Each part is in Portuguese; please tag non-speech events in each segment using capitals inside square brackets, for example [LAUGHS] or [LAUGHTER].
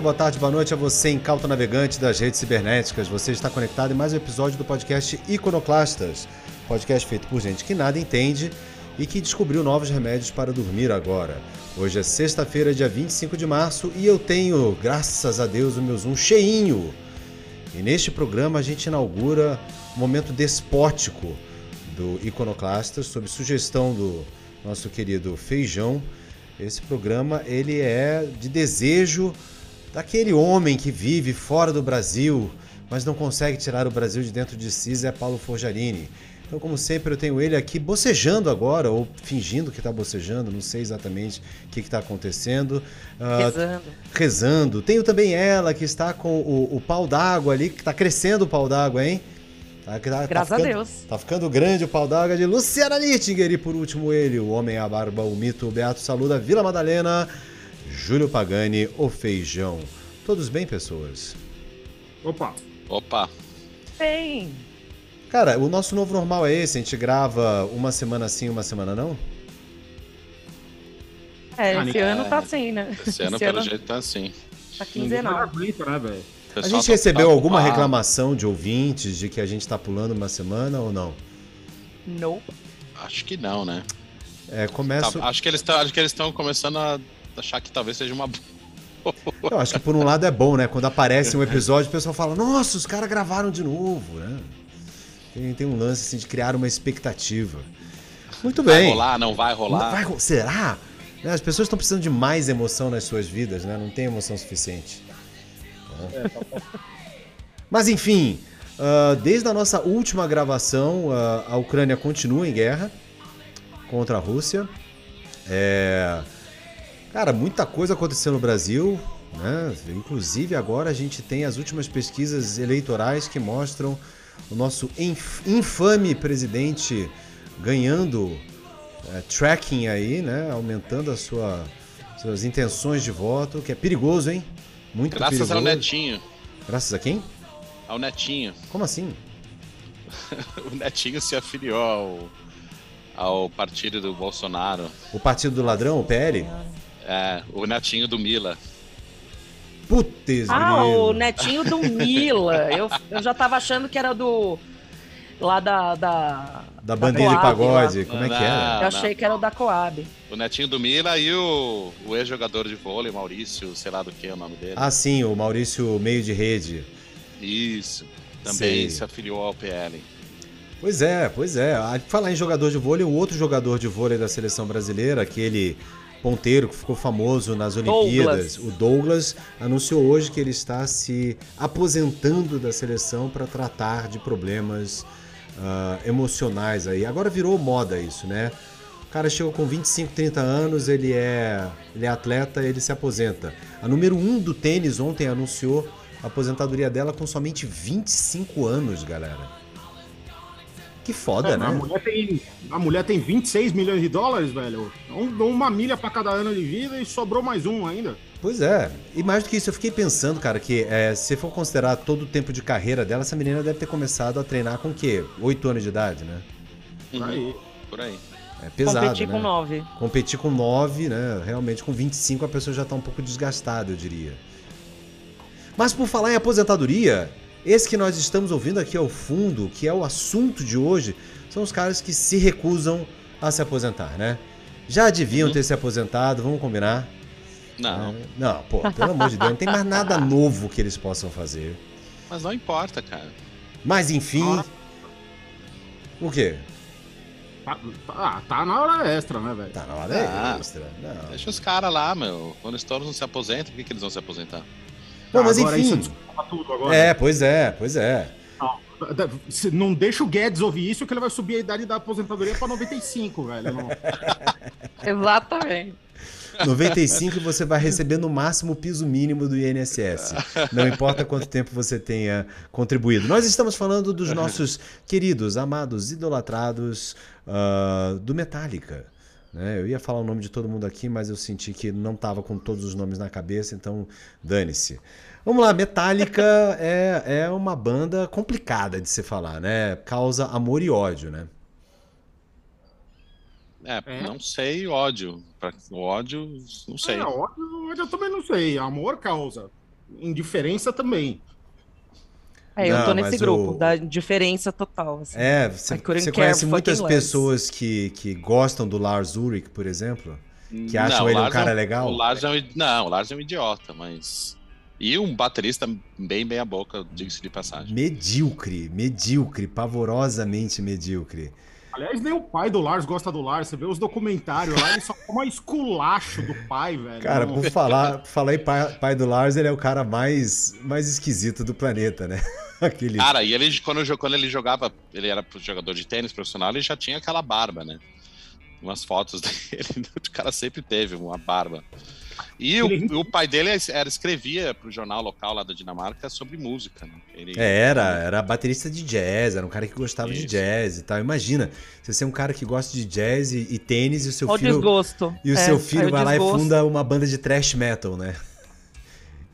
Dia, boa tarde, boa noite a você, incauto navegante das redes cibernéticas. Você está conectado em mais um episódio do podcast Iconoclastas, podcast feito por gente que nada entende e que descobriu novos remédios para dormir agora. Hoje é sexta-feira, dia 25 de março, e eu tenho, graças a Deus, o meu Zoom cheinho. E neste programa a gente inaugura um momento despótico do Iconoclastas, sob sugestão do nosso querido Feijão. Esse programa ele é de desejo daquele homem que vive fora do Brasil, mas não consegue tirar o Brasil de dentro de si, Zé Paulo Forjarini. Então, como sempre, eu tenho ele aqui bocejando agora, ou fingindo que está bocejando, não sei exatamente o que está acontecendo. Ah, Rezando. rezando. Tenho também ela que está com o, o pau d'água ali, que está crescendo o pau d'água, hein? Tá, tá- tá Graças a ficando- Deus. Tá ficando grande o pau d'água de Luciana Nittinger. E por último ele, o homem à barba, o mito, o Beato Saluda, Vila Madalena, Júlio Pagani, o Feijão. Todos bem, pessoas? Opa, Opa, Bem, Cara, o nosso novo normal é esse, a gente grava uma semana sim, uma semana não? é, Ah, esse ninguém- ano tá assim, né? esse ano pelo jeito tá assim. tá quinzenal. aguenta, né, A gente tá- recebeu tá alguma ocupado. reclamação de ouvintes de que a gente tá pulando uma semana ou não? Não. Acho que não, né? É, começo... Tá, acho que eles estão, acho que eles estão começando a achar que talvez seja uma Eu acho que por um lado é bom, né? Quando aparece um episódio, o pessoal fala, nossa, os caras gravaram de novo, né? Tem, tem um lance assim de criar uma expectativa. Muito vai bem. rolar, não vai rolar. Vai ro- será? Né, As pessoas estão precisando de mais emoção nas suas vidas, né? Não tem emoção suficiente. [LAUGHS] Mas enfim, ah, desde a nossa última gravação, ah, a Ucrânia continua em guerra contra a Rússia. É, Cara, muita coisa aconteceu no Brasil, né? Inclusive agora a gente tem as últimas pesquisas eleitorais que mostram o nosso inf- infame presidente ganhando é, tracking aí, né? Aumentando a sua, suas intenções de voto, que é perigoso, hein? Muito Graças perigoso. ao Netinho. Graças a quem? Ao Netinho. Como assim? [LAUGHS] O Netinho se afiliou ao, ao partido do Bolsonaro. O Partido do Ladrão, o PL? É, o Netinho do Mila. Putz, Ah, o netinho do Mila. Eu, eu já tava achando que era do. Lá da. Da, Da bandeira de Coab, pagode, lá. como é que Não, era? Eu achei que era o da Coab. O Netinho do Mila e o, o ex-jogador de vôlei, Maurício, sei lá do que é o nome dele. Ah, sim, o Maurício Meio de Rede. Isso. Também Sei. se afiliou ao PL. Pois é, pois é. Falar em jogador de vôlei, o outro jogador de vôlei da seleção brasileira, aquele ponteiro que ficou famoso nas Olimpíadas, Douglas. o Douglas, anunciou hoje que ele está se aposentando da seleção para tratar de problemas ah, emocionais aí. Agora virou moda isso, né? O cara chegou com 25, 30 anos, ele é, ele é atleta, ele se aposenta. A número 1 um do tênis ontem anunciou a aposentadoria dela com somente 25 anos, galera. Que foda, É, né? a, mulher tem, a mulher tem 26 milhões de dólares, velho. Um- uma milha pra cada ano de vida e sobrou mais um ainda. Pois é. E mais do que isso, eu fiquei pensando, cara, que é, se for considerar todo o tempo de carreira dela, essa menina deve ter começado a treinar com o quê? 8 anos de idade, né? Por aí. Por aí. É pesado, Competir né? com nove. Competir com 9, né? Realmente com 25 a pessoa já tá um pouco desgastada, eu diria. Mas por falar em aposentadoria, esse que nós estamos ouvindo aqui ao fundo, que é o assunto de hoje, são os caras que se recusam a se aposentar, né? Já deviam Uhum. ter se aposentado, vamos combinar? Não, É, Não, pô, pelo amor de Deus, não tem mais nada [LAUGHS] novo que eles possam fazer. mas não importa, cara. Mas enfim. Ah. O quê? Tá, tá, tá na hora extra, né, velho? Tá na hora Ah. extra. Não. Deixa os caras lá, meu. Quando os touros não se aposentam, por que, que eles vão se aposentar? Não, mas agora isso enfim. desculpa tudo agora. É, pois é, pois é. Não, se- não deixa o Guedes ouvir isso, que ele vai subir a idade da aposentadoria pra 95, velho. Não- [LAUGHS] Exatamente. 95 você vai receber no máximo o piso mínimo do INSS. Não importa quanto tempo você tenha contribuído. Nós estamos falando dos nossos queridos, amados, idolatrados ah, do Metallica. Né? Eu ia falar o nome de todo mundo aqui, mas eu senti que não estava com todos os nomes na cabeça, então dane-se. Vamos lá, Metallica [LAUGHS] é, é uma banda complicada de se falar, né? Causa amor e ódio, né? É, É? não sei ódio. O ódio, não sei. É, ódio, ódio eu também não sei. Amor causa. Indiferença também. É, eu Não, tô nesse grupo, o- da diferença total. assim. É, você, você care conhece muitas pessoas que, que gostam do Lars Ulrich, por exemplo? Que acham Não, ele um cara é legal? O Lars é um, não, o Lars é um idiota, mas. E um baterista bem bem a boca, diga-se de passagem. Medíocre, medíocre, pavorosamente medíocre. Aliás, nem o pai do Lars gosta do Lars. Você vê os documentários lá, ele só toma esculacho do pai, velho. Cara, por falar, por falar em pai, pai do Lars, ele é o cara mais, mais esquisito do planeta, né? [LAUGHS] Aquele... Cara, e ele, quando, quando ele jogava, ele era jogador de tênis profissional, ele já tinha aquela barba, né? Umas fotos [LAUGHS] dele, o cara sempre teve uma barba. E o, o pai dele era, escrevia pro jornal local lá da Dinamarca sobre música, né? Ele, É, era, era baterista de jazz, era um cara que gostava de Isso. jazz e tal. Imagina, você ser um cara que gosta de jazz e, e tênis e o seu Olha o filho desgosto. E o É, seu filho o vai lá e desgosto. funda uma banda de thrash metal, né?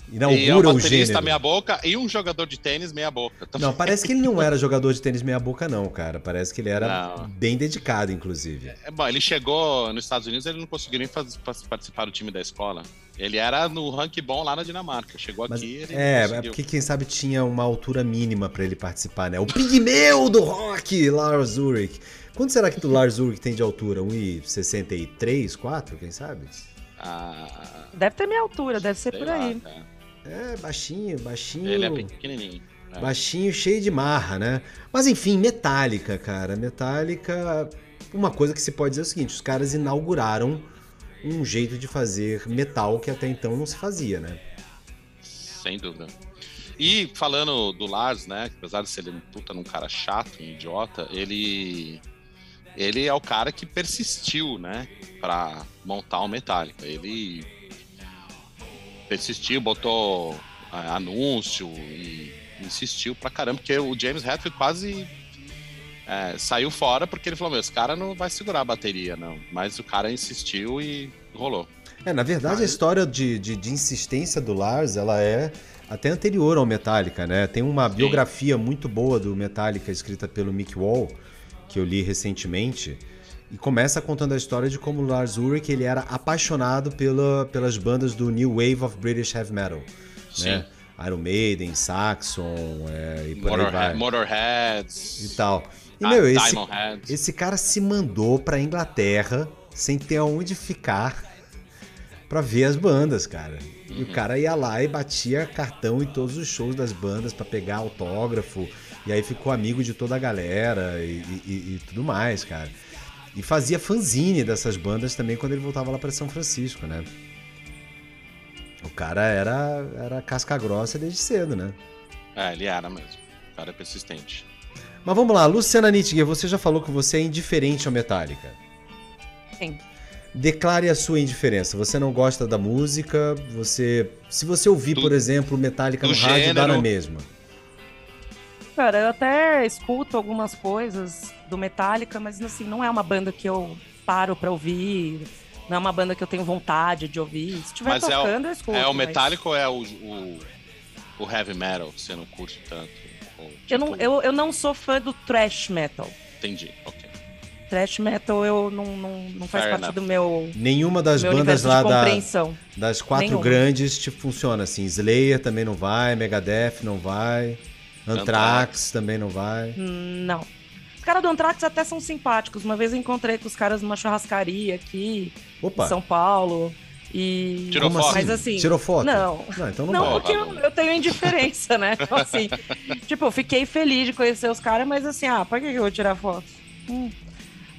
E é Inaugura o gênero. meia boca e um jogador de tênis meia boca. Não, parece que ele não era jogador de tênis meia boca, não, cara. Parece que ele era Não. bem dedicado, inclusive. É, bom, ele chegou nos Estados Unidos, ele não conseguiu nem participar do time da escola. Ele era no ranking bom lá na Dinamarca. Chegou Mas, aqui, ele é, não é porque quem sabe tinha uma altura mínima pra ele participar, né? O pigmeu do rock, Lars Ulrich. Quanto será que o Lars Ulrich tem de altura? 1,63, 4, quem sabe? Ah, Deve ter minha altura, deve ser por lá, aí. É, baixinho, baixinho. Ele é pequenininho. É. Baixinho, cheio de marra, né? Mas enfim, Metallica, cara. Metallica. Uma coisa que se pode dizer é o seguinte: os caras inauguraram um jeito de fazer metal que até então não se fazia, né? Sem dúvida. E falando do Lars, né? Apesar de ser um puta num cara chato, um idiota, ele. Ele é o cara que persistiu, né? Pra montar o Metallica. Ele persistiu, botou ah, anúncio e insistiu pra caramba, porque o James Hetfield quase é, saiu fora porque ele falou: Meu, esse cara não vai segurar a bateria, não. Mas o cara insistiu e rolou. É, na verdade, a história de, de, de insistência do Lars, ela é até anterior ao Metallica, né? Tem uma biografia muito boa do Metallica escrita pelo Mick Wall, que eu li recentemente, e começa contando a história de como o Lars Ulrich ele era apaixonado pela, pelas bandas do New Wave of British Heavy Metal, né? Iron Maiden, Saxon, é, e por aí vai. Motorhead, Motorheads. E tal. E, Ah, meu, esse, esse cara se mandou pra Inglaterra sem ter aonde ficar pra ver as bandas, cara. E o cara ia lá e batia cartão em todos os shows das bandas pra pegar autógrafo. E aí ficou amigo de toda a galera e, e- e tudo mais, cara. E fazia fanzine dessas bandas também quando ele voltava lá pra São Francisco, né? O cara era, era casca grossa desde cedo, né? É, ele era mesmo. O cara é persistente. Mas vamos lá, Luciana Nittinger, você já falou que você é indiferente ao Metallica. Sim. Declare a sua indiferença. Você não gosta da música, você. Se você ouvir, Do- por exemplo, Metallica no rádio, dá na mesma. Cara, eu até escuto algumas coisas do Metallica, mas assim, não é uma banda que eu paro pra ouvir. Não é uma banda que eu tenho vontade de ouvir. Se estiver Mas é o- tocando, eu escuto. é o mas Metallica ou é o, o, o Heavy Metal que você não curte tanto? Ou, Eu não, tipo, eu, eu não sou fã do thrash metal. Entendi, ok. Thrash metal eu não, não, não faz Fair parte enough. do meu, Nenhuma das meu bandas lá da, das quatro Nenhuma. grandes tipo, funciona assim. Slayer também não vai, Megadeth não vai, Anthrax. também não vai. Não. Os caras do Anthrax até são simpáticos. Uma vez eu encontrei com os caras numa churrascaria aqui Opa! em São Paulo. E... Tirou Como foto? Mas assim. Tirou foto? Não. Não, então não, Não, porque eu, eu tenho indiferença, né? Então, assim, [LAUGHS] tipo, eu fiquei feliz de conhecer os caras, mas assim, ah, pra que que eu vou tirar foto? Hum.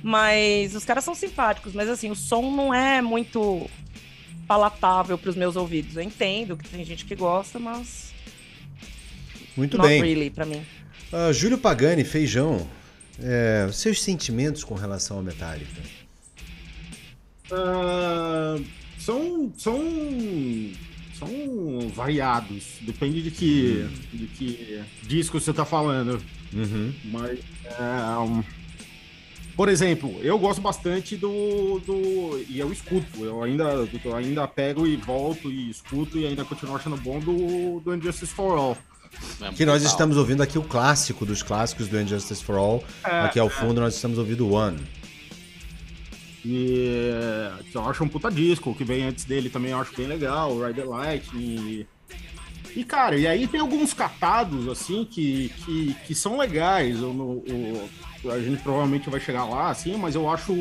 Mas os caras são simpáticos, mas assim, o som não é muito palatável pros meus ouvidos. Eu entendo que tem gente que gosta, mas Muito not bem. really pra mim. Ah, Júlio Pagani, Feijão, é, seus sentimentos com relação ao Metallica? Ah, são, são, são variados. Depende de que, de que disco você tá falando. Uhum. Mas, é, um, por exemplo, eu gosto bastante do, do. E eu escuto. Eu ainda, eu ainda pego e volto e escuto e ainda continuo achando bom do, do Injustice for All. É Que nós estamos ouvindo aqui o clássico dos clássicos do Injustice for All. aqui ao fundo nós estamos ouvindo o One. E é, que eu acho um puta disco. O que vem antes dele também eu acho bem legal. o Ride the Light. E, e cara, e aí tem alguns catados, assim, que, que, que são legais. O, o- a gente provavelmente vai chegar lá, assim, mas eu acho.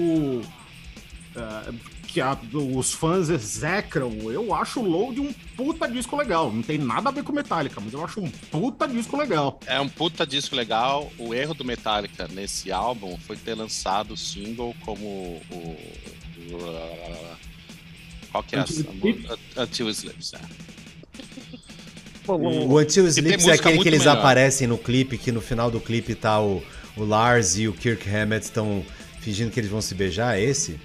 é, que a- os fãs execram, eu acho o Load um puta disco legal. Não tem nada a ver com Metallica, mas eu acho um puta disco legal. É um puta disco legal. O erro do Metallica nesse álbum foi ter lançado o single como o. o- Qual que é a. Until Sleeps? Until It Sleeps, é. O- Until Sleeps é aquele que eles melhor. aparecem no clipe, que no final do clipe tá o, o Lars e o Kirk Hammett estão fingindo que eles vão se beijar, é esse?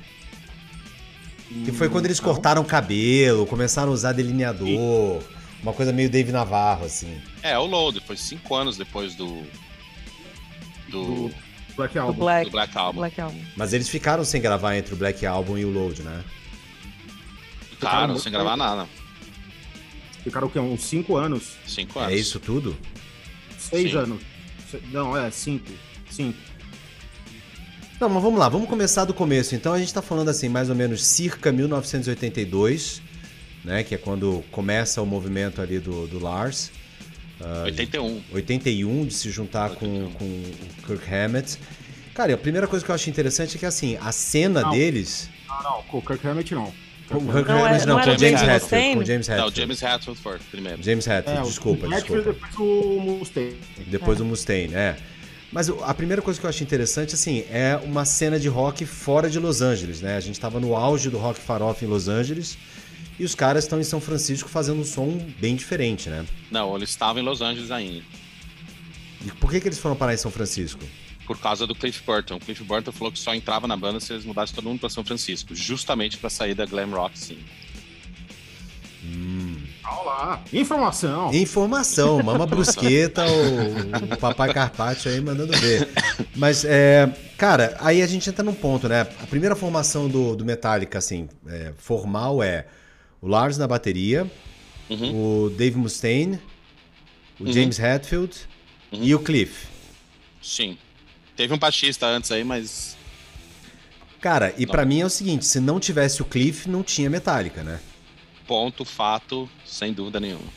Que foi quando eles Não. cortaram o cabelo, começaram a usar delineador, uma coisa meio Dave Navarro, assim. É, o Load, foi cinco anos depois do. Do, Do Black do Album. Black, do Black Album. Black Album. Mas eles ficaram sem gravar entre o Black Album e o Load, né? Ficaram sem gravar nada. Ficaram o quê? Uns 5 anos? Cinco anos. É isso tudo? 6 Sim. anos. Não, é 5. 5. Não, mas vamos lá, vamos começar do começo. Então a gente tá falando assim, mais ou menos circa 1982, né? Que é quando começa o movimento ali do, do Lars. 81. 81 de se juntar com, 81. com o Kirk Hammett. Cara, e a primeira coisa que eu acho interessante é que assim, a cena Não. deles. Não, não, com o Kirk Hammett não. Com o Kirk Não, é- Hammett, não, não com o James? Com o James Não, Hetfield. James Hetfield foi primeiro. James Hetfield, É, o desculpa, Hatfield, desculpa. depois o Mustaine. Depois o Mustaine, é. Mas a primeira coisa que eu acho interessante, assim, é uma cena de rock fora de Los Angeles, né? A gente tava no auge do rock farofa em Los Angeles e os caras estão em São Francisco fazendo um som bem diferente, né? Não, ele estava em Los Angeles ainda. E por que, que eles foram parar em São Francisco? Por causa do Cliff Burton. O Cliff Burton falou que só entrava na banda se eles mudassem todo mundo para São Francisco, justamente para sair da glam rock, sim. Lá, informação. Informação, mama brusqueta, o, o papai Carpaccio aí mandando ver. Mas, é, cara, aí a gente entra num ponto, né? A primeira formação do, do Metallica, assim, é, formal é o Lars na bateria, Uhum. o Dave Mustaine, o Uhum. James Hetfield e o Cliff. Sim. Teve um baixista antes aí, mas Cara, e pra mim é o seguinte, se não tivesse o Cliff, não tinha Metallica, né? Ponto, fato, sem dúvida nenhuma.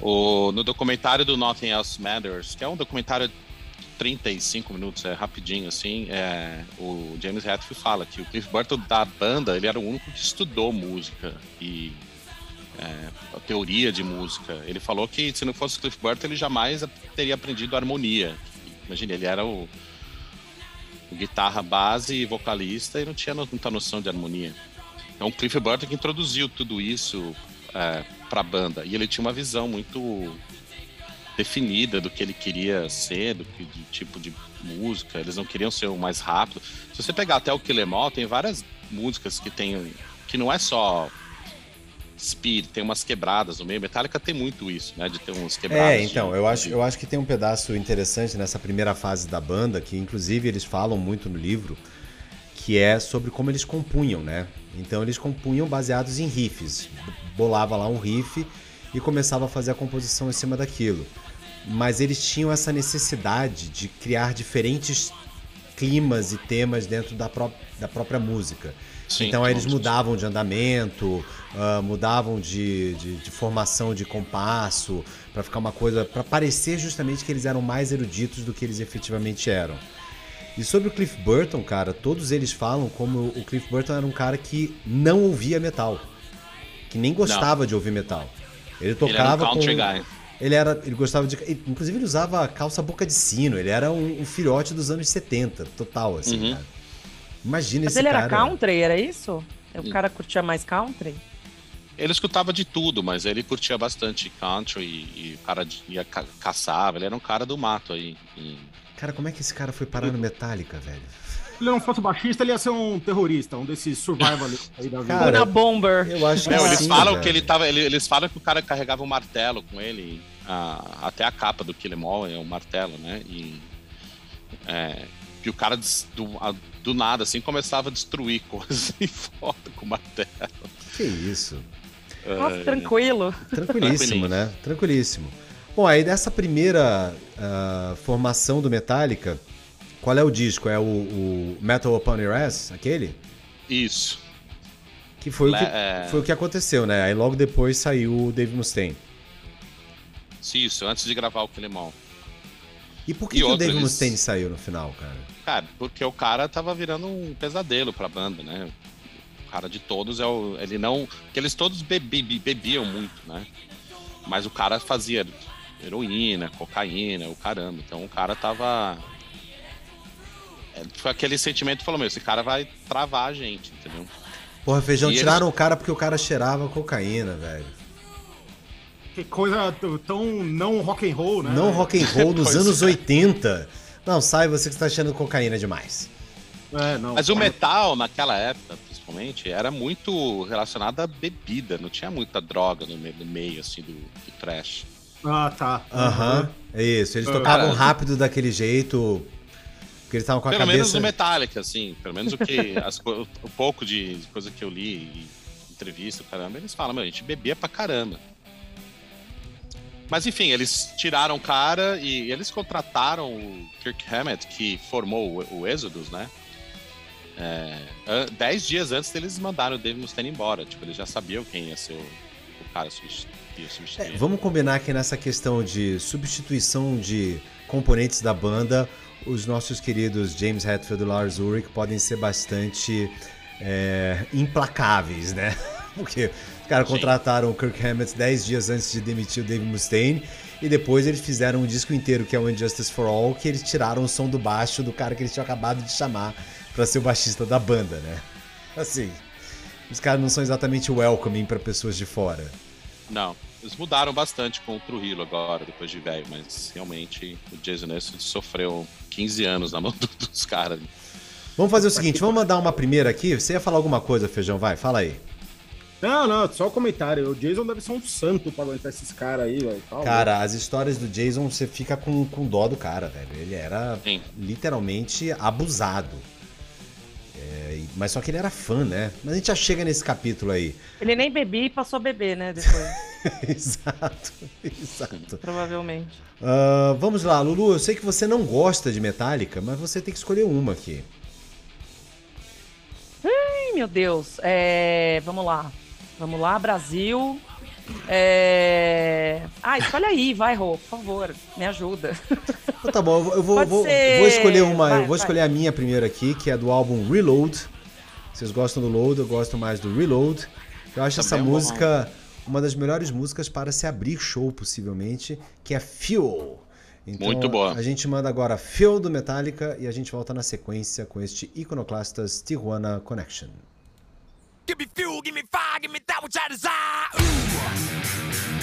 O, no documentário do Nothing Else Matters, que é um documentário de 35 minutos, é rapidinho assim, é, o James Hetfield fala que o Cliff Burton da banda, ele era o único que estudou música e é, a teoria de música. Ele falou que se não fosse o Cliff Burton, ele jamais teria aprendido harmonia. Imagina, ele era o, o guitarra base e vocalista e não tinha muita noção de harmonia. Então, o Cliff Burton que introduziu tudo isso é, para a banda. E ele tinha uma visão muito definida do que ele queria ser, do que de tipo de música. Eles não queriam ser o mais rápido. Se você pegar até o Kill Em All, tem várias músicas que tem que não é só speed, tem umas quebradas no meio. Metallica tem muito isso, né, de ter uns quebradas. É, então, de- eu acho, eu acho que tem um pedaço interessante nessa primeira fase da banda, que inclusive eles falam muito no livro, que é sobre como eles compunham, né? Então eles compunham baseados em riffs. Bolava lá um riff e começava a fazer a composição em cima daquilo. Mas eles tinham essa necessidade de criar diferentes climas e temas dentro da, pró- da própria música. Sim, então aí eles mudavam de andamento, ah, mudavam de, de- de formação de compasso, para ficar uma coisa. para parecer justamente que eles eram mais eruditos do que eles efetivamente eram. E sobre o Cliff Burton, cara, todos eles falam como o Cliff Burton era um cara que não ouvia metal. Que nem gostava não. de ouvir metal. Ele tocava ele country com... guy. Ele era. Ele gostava de. Inclusive, ele usava calça boca de sino. Ele era um, um filhote dos anos 70, total, assim, uhum. cara. Imagina Mas esse ele cara. era country, era isso? O cara curtia mais country? Ele escutava de tudo, mas ele curtia bastante country e, e o cara ia ca caçava. Ele era um cara do mato aí. E... Cara, como é que esse cara foi parar no Metallica, velho? Se ele não fosse baixista, ele ia ser um terrorista, um desses survival aí da vida. Cara, bomber. Eu acho que Não, eles sim, falam velho. que ele tava. Ele, eles falam que o cara carregava um martelo com ele. a- até a capa do Kill Em All é um martelo, né? E. É, que o cara des- do, a- do nada, assim, começava a destruir [LAUGHS] coisas em foto com o martelo. Que isso. Nossa, tranquilo. Tranquilíssimo, né? Tranquilíssimo. Bom, aí dessa primeira ah, formação do Metallica, qual é o disco? É o, o Metal Upon Your Ass, aquele? Isso. Que foi, o que é. foi o que aconteceu, né? Aí logo depois saiu o Dave Mustaine. Isso, antes de gravar o All. E por que, E que o outra, Dave eles- Mustaine saiu no final, cara? Cara, porque o cara tava virando um pesadelo pra banda, né? O cara de todos é o. Ele não. Porque eles todos bebi- be- bebiam muito, né? Mas o cara fazia heroína, cocaína, o caramba. Então o cara tava. É, Foi aquele sentimento que falou, meu, esse cara vai travar a gente, entendeu? Porra, feijão, E tiraram o cara porque o cara cheirava cocaína, velho. Que coisa tão não rock and roll, né? Não rock and roll [LAUGHS] Pois anos é. 80. Não, sai você que está achando cocaína demais. É, não. Mas o metal, naquela época, principalmente, era muito relacionado à bebida, não tinha muita droga no meio, no meio assim, do, do trash. Ah, tá. Aham, é isso. Eles Ah. tocavam Cara, rápido daquele jeito, porque eles estavam com a Pelo menos cabeça... no Metallica, assim. Pelo menos o que. [LAUGHS] as co- o pouco de coisa que eu li, entrevista, caramba, eles falam, meu, a gente bebia pra caramba. Mas enfim, eles tiraram o cara e eles contrataram o Kirk Hammett, que formou o, o Exodus, né? É, dez dias antes deles mandaram o Dave Mustaine embora. Tipo, eles já sabiam quem ia ser o, o cara substitu- que ia É, vamos combinar que nessa questão de substituição de componentes da banda, os nossos queridos James Hetfield e Lars Ulrich podem ser bastante é, implacáveis, né? [LAUGHS] Porque os caras contrataram o Kirk Hammett 10 dias antes de demitir o Dave Mustaine e depois eles fizeram um disco inteiro que é o Injustice for All, que eles tiraram o som do baixo do cara que eles tinham acabado de chamar pra ser o baixista da banda, né? Assim, os caras não são exatamente welcoming pra pessoas de fora. Não, eles mudaram bastante com o Trujillo agora, depois de velho, mas realmente o Jason Ness sofreu 15 anos na mão do- dos caras. Vamos fazer o seguinte, vamos mandar uma primeira aqui. Você ia falar alguma coisa, Feijão? Vai, fala aí. Não, não, só um comentário. O Jason deve ser um santo pra aguentar esses caras aí, velho. Cara, as histórias do Jason, você fica com, com dó do cara, velho. Ele era Sim. literalmente abusado. É, mas só que ele era fã, né? Mas a gente já chega nesse capítulo aí. Ele nem bebia e passou a beber, né? Depois, [LAUGHS] exato, exato. provavelmente. Ah, vamos lá, Lulu. Eu sei que você não gosta de Metallica, mas você tem que escolher uma aqui. Ai, meu Deus. É, vamos lá. Vamos lá, Brasil. É... Ah, escolhe aí, vai, Rô, por favor, me ajuda. Então tá bom, eu vou, vou, vou- escolher uma. Vai, eu vou vai. escolher a minha primeiro aqui, que é do álbum Reload. Vocês gostam do Load, eu gosto mais do Reload. Eu acho essa Também é um bom música uma das melhores músicas para se abrir show, possivelmente, que é Fuel. Então, Muito boa. A gente manda agora Fuel do Metallica e a gente volta na sequência com este Iconoclastas Tijuana Connection. Give me fuel, give me fire, give me that which I desire. Ooh.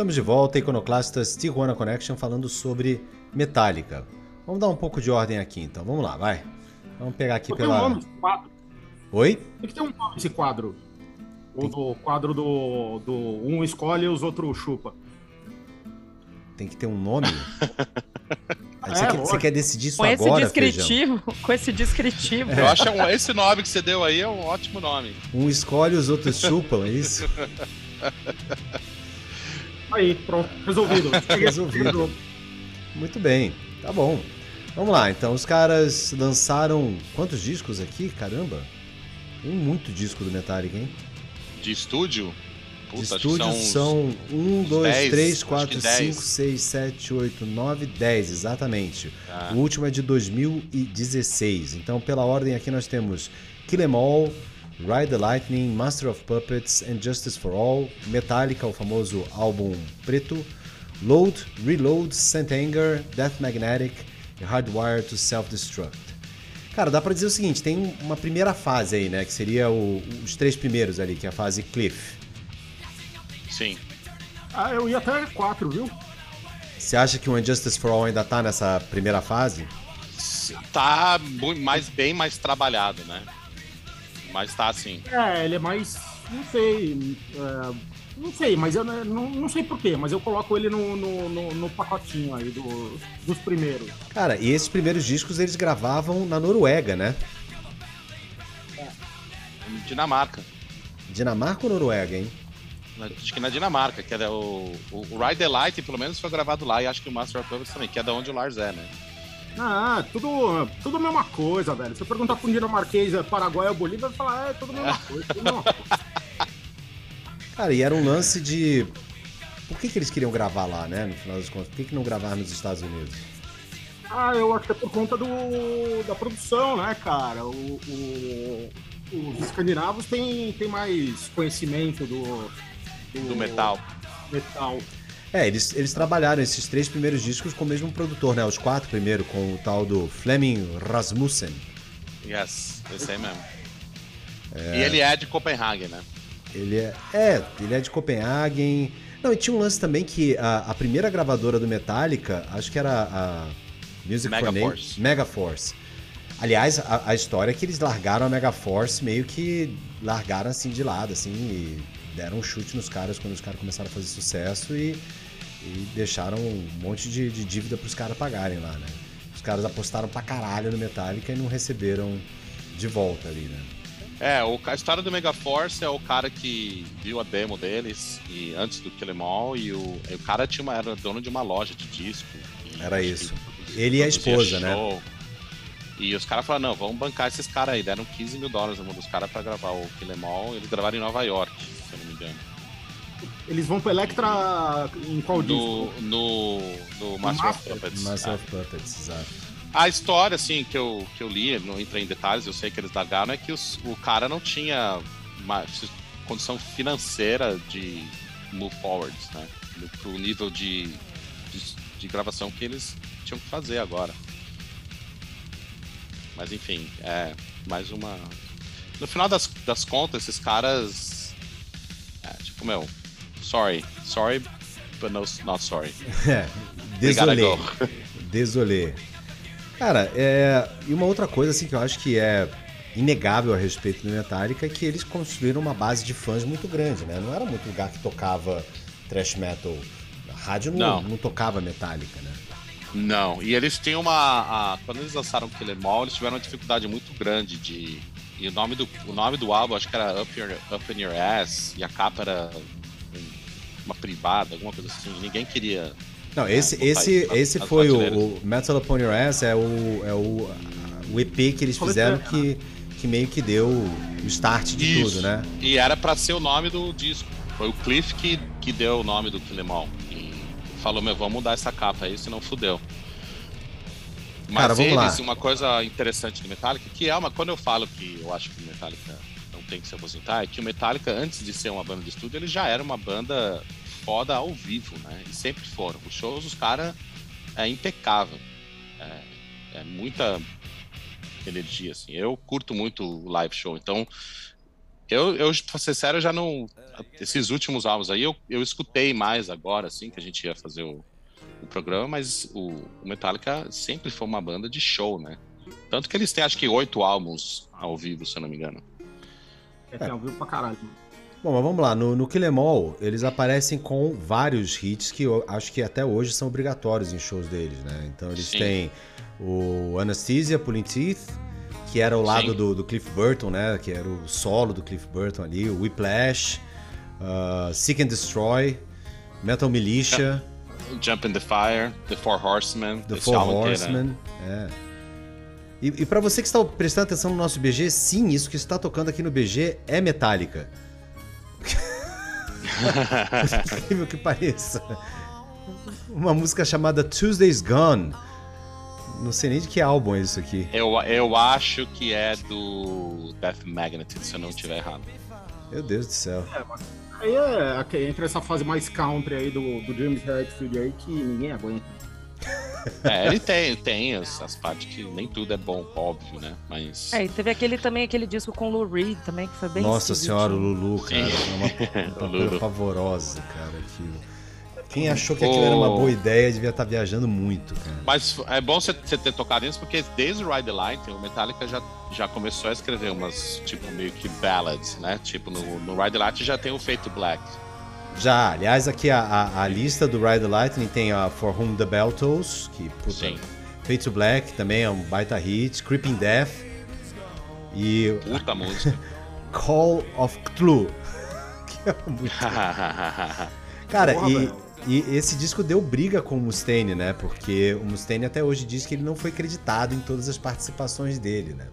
Estamos de volta, Iconoclastas Tijuana Connection, falando sobre Metallica. Vamos dar um pouco de ordem aqui, então. Vamos lá, vai. Vamos pegar aqui Tem um pela. nome esse quadro. Oi? Tem que ter um nome esse quadro. O do quadro do, do um escolhe e os outros chupa. Tem que ter um nome? [LAUGHS] É, você, quer, você quer decidir isso Com esse agora, Feijão? descritivo, [LAUGHS] com esse descritivo. Eu acho que é um- esse nome que você deu aí é um ótimo nome. Um escolhe, os outros chupam, é isso? [LAUGHS] Aí, pronto, resolvido. [LAUGHS] Resolvido. Muito bem, tá bom. Vamos lá, então os caras lançaram quantos discos aqui? Caramba! Tem muito disco do Metallica, hein? De estúdio? De Puta, que estúdio são 1, 2, 10, 3, acho 4, que 10. 5, 6, 7, 8, 9, 10, exatamente. Ah. O último é de 2016. Então, pela ordem aqui nós temos Kill Em All, Ride the Lightning, Master of Puppets and Justice for All, Metallica, o famoso álbum preto, Load, Reload, Saint Anger, Death Magnetic e Hardwired to Self-Destruct. Cara, dá pra dizer o seguinte, tem uma primeira fase aí, né, que seria o- os três primeiros ali, que é a fase Cliff. Sim. Ah, eu ia até quatro, viu? Você acha que o Injustice for All ainda tá nessa primeira fase? Tá mais, bem mais trabalhado, né? Mas tá assim. É, ele é mais. Não sei. é, não sei, mas eu não, não, sei porquê, mas eu coloco ele no, no, no- no pacotinho aí do, dos primeiros. Cara, e esses primeiros discos eles gravavam na Noruega, né? Dinamarca. Dinamarca ou Noruega, hein? Acho que na Dinamarca, que é o, o, o Ride the Light, pelo menos, foi gravado lá, e acho que o Master of Puppets também, que é da onde o Lars é, né? Ah, tudo, tudo a mesma coisa, velho. Se eu perguntar pra um dinamarquês, é Paraguai ou Bolívia, vai falar, é tudo a mesma coisa, tudo a mesma coisa. Cara, e era um lance de. Por que, que eles queriam gravar lá, né? No final das contas, por que, que não gravar nos Estados Unidos? Ah, eu acho que é por conta do, da produção, né, cara? O, o- os escandinavos têm, têm mais conhecimento do, Do metal. metal. É, eles, eles trabalharam esses três primeiros discos com o mesmo produtor, né? Os quatro primeiro, com o tal do Fleming Rasmussen. Yes, esse aí mesmo. E ele é de Copenhague, né? Ele é. É, ele é de Copenhagen. Não, e tinha um lance também que a, a primeira gravadora do Metallica, acho que era a Music for. Megaforce. Megaforce. Aliás, a, a história é que eles largaram a Megaforce meio que largaram assim de lado, assim, e deram um chute nos caras quando os caras começaram a fazer sucesso e, e deixaram um monte de, de dívida pros caras pagarem lá, né? Os caras apostaram pra caralho no Metallica e não receberam de volta ali, né? É, o, a história do Megaforce é o cara que viu a demo deles e antes do Kill Em All e o, o cara tinha uma, era dono de uma loja de disco. Era isso. Ele e a esposa, né? E os caras falaram, não, vamos bancar esses caras aí. Deram 15 mil dólares na mão dos caras pra gravar o Kill Em All. Eles gravaram em Nova York, se eu não me engano. Eles vão pro Electra em qual No, disco? no, no Master of Master? Puppets. Master É. of Puppets, exato. A história, assim, que eu, que eu li, não entrei em detalhes, eu sei que eles largaram, é que os- o cara não tinha uma condição financeira de move forwards, né? No, pro nível de, de, de gravação que eles tinham que fazer agora. Mas enfim, é mais uma. No final das, das contas, esses caras. É, tipo, meu, sorry, sorry, but no, not sorry. [LAUGHS] É, go. Désolé. [LAUGHS] Cara, é... e uma outra coisa assim que eu acho que é inegável a respeito do Metallica é que eles construíram uma base de fãs muito grande, né? Não era muito lugar que tocava thrash metal. A rádio não, Não. não tocava Metallica, né? Não, e eles tinham uma. a- quando eles lançaram o Kill Em All, eles tiveram uma dificuldade muito grande de. E o nome do, o nome do álbum, acho que era Up, Your, Up in Your Ass, e a capa era um- uma privada, alguma coisa assim. Ninguém queria. Não, esse, botar esse, esse nas foi o, o Metal Upon Your Ass, é o, é o, o EP que eles fizeram que, que meio que deu o start de Isso. tudo, né? E era pra ser o nome do disco. Foi o Cliff que, que deu o nome do Kill Em All. E falou: Meu, vamos mudar essa capa aí, senão fudeu. Mas Cara, vamos lá. eles, uma coisa interessante do Metallica, que é uma. Quando eu falo que eu acho que o Metallica não tem que se aposentar, é que o Metallica, antes de ser uma banda de estúdio, ele já era uma banda foda ao vivo, né? E sempre foram. Os shows, os caras é impecável. É, é muita energia, assim. Eu curto muito o live show, então Eu, eu, pra ser sério, eu já não. Esses últimos álbuns aí, eu, eu escutei mais agora, assim, que a gente ia fazer o, o programa, mas o, o Metallica sempre foi uma banda de show, né? Tanto que eles têm, acho que, oito álbuns ao vivo, se eu não me engano. É, tem ao vivo pra caralho. Bom, mas vamos lá. No, no Kill Em All, eles aparecem com vários hits que eu acho que até hoje são obrigatórios em shows deles, né? Então eles Sim. têm o Anesthesia, Pulling Teeth, que era o lado do, do Cliff Burton, né? Que era o solo do Cliff Burton ali, o Whiplash, uh, Seek and Destroy, Metal Militia, Jump in the Fire, The Four Horsemen, The Four né? Horsemen. É. E, e para você que está prestando atenção no nosso BG, sim, isso que está tocando aqui no BG é Metallica. Por [LAUGHS] incrível que pareça. Uma música chamada Tuesday's Gone. Não sei nem de que álbum é isso aqui. Eu, eu acho que é do Death Magnet, se eu não estiver errado. Meu Deus do céu. Aí é aqui, entre essa fase mais country aí do, do James Hetfield aí que ninguém aguenta. É, ele tem, tem as, as partes que nem tudo é bom, óbvio, né? Mas. É, e teve aquele também, aquele disco com Lou Reed também, que foi bem Nossa senhora, o Lulu, cara. Sim. É uma, uma [LAUGHS] O coisa Lulu. pavorosa, cara, aquilo. Quem achou que aquilo era uma boa ideia devia estar viajando muito, cara. Mas é bom você ter tocado nisso, porque desde o Ride the Light, o Metallica já, já começou a escrever umas, tipo, meio que ballads, né? Tipo, no, no Ride the Light já tem o Fate to Black. Já, aliás, aqui a, a, a lista do Ride the Lightning tem a For Whom the Bell Tolls, que puta, Sim. Fade to Black também é um baita hit, Creeping Death e Puta [LAUGHS] música. Call of Cthulhu. [LAUGHS] que é muito... [LAUGHS] Cara, Porra, e, velho. E esse disco deu briga com o Mustaine, né? Porque o Mustaine até hoje diz que ele não foi creditado em todas as participações dele, né?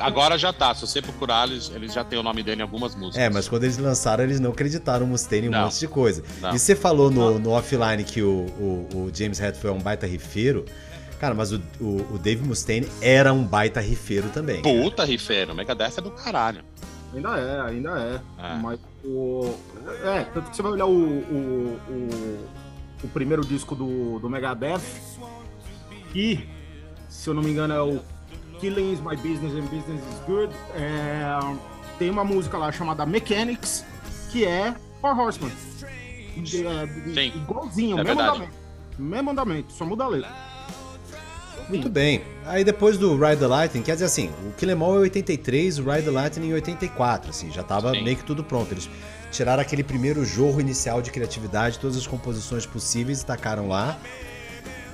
Agora já tá, se você procurar, eles, eles já tem o nome dele em algumas músicas. É, mas quando eles lançaram, eles não acreditaram o Mustaine em um Não. monte de coisa. Não. E você falou no, no offline que o, o, o James Hetfield é um baita rifeiro. Cara, mas o, o, o Dave Mustaine era um baita rifeiro também. cara. Puta rifeiro, Megadeth é do caralho. Ainda é, ainda é. É. Mas o. É, tanto que você vai olhar o, o, o, o primeiro disco do, do Megadeth, e, se eu não me engano, é o Killing is My Business and Business is Good. É, tem uma música lá chamada Mechanics, que é Four Horsemen. É, Sim. Igualzinho, É mesmo andamento. Mesmo andamento, só muda a letra. Muito bem. Aí depois do Ride the Lightning, quer dizer assim, o Kill Em All é 83, o Ride the Lightning em 84, assim, já tava Sim. meio que tudo pronto. Eles tiraram aquele primeiro jorro inicial de criatividade, todas as composições possíveis e tacaram lá.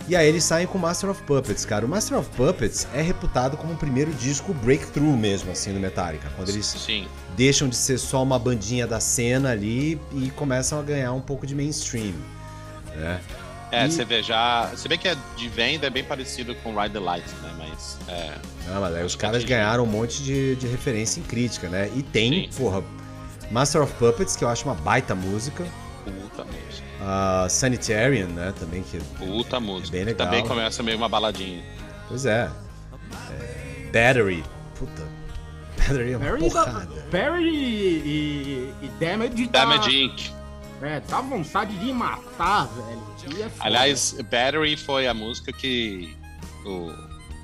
E aí eles saem com Master of Puppets, cara. O Master of Puppets é reputado como o primeiro disco breakthrough mesmo, assim, do Metallica. Quando eles Sim. deixam de ser só uma bandinha da cena ali e começam a ganhar um pouco de mainstream. Né? É, E- você vê já. Se bem que é de venda é bem parecido com Ride the Light, né? Mas. É. Não, mas aí os caras ganharam um monte de, de referência em crítica, né? E tem, Sim. porra, Master of Puppets, que eu acho uma baita música. Puta música. A Sanitarian, né? Também que. Puta música. bem legal. Também começa meio uma baladinha. Pois é. É, Battery. Puta. Battery é uma Barry, da, porrada. Barry e, e, e Damage tá, Damage Inc. É, dá vontade de matar, velho. É. Aliás, Battery foi a música que o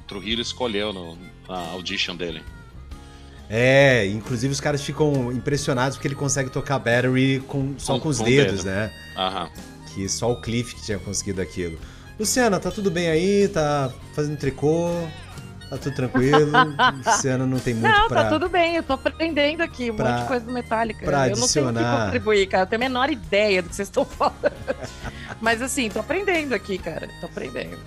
Trujillo escolheu no, na audition dele. É, inclusive os caras ficam impressionados porque ele consegue tocar Battery com, só com, Com- os com dedos, dedo. né? Aham. Que só o Cliff que tinha conseguido aquilo. Luciana, tá tudo bem aí? Tá fazendo tricô? Tá tudo tranquilo? [LAUGHS] Luciana não tem muito Não, pra... tá tudo bem, eu tô aprendendo aqui um pra- monte de coisa do Metallica. pra eu não tenho o que contribuir, cara. Eu tenho a menor ideia do que vocês estão falando. Mas assim, tô aprendendo aqui, cara. Tô aprendendo.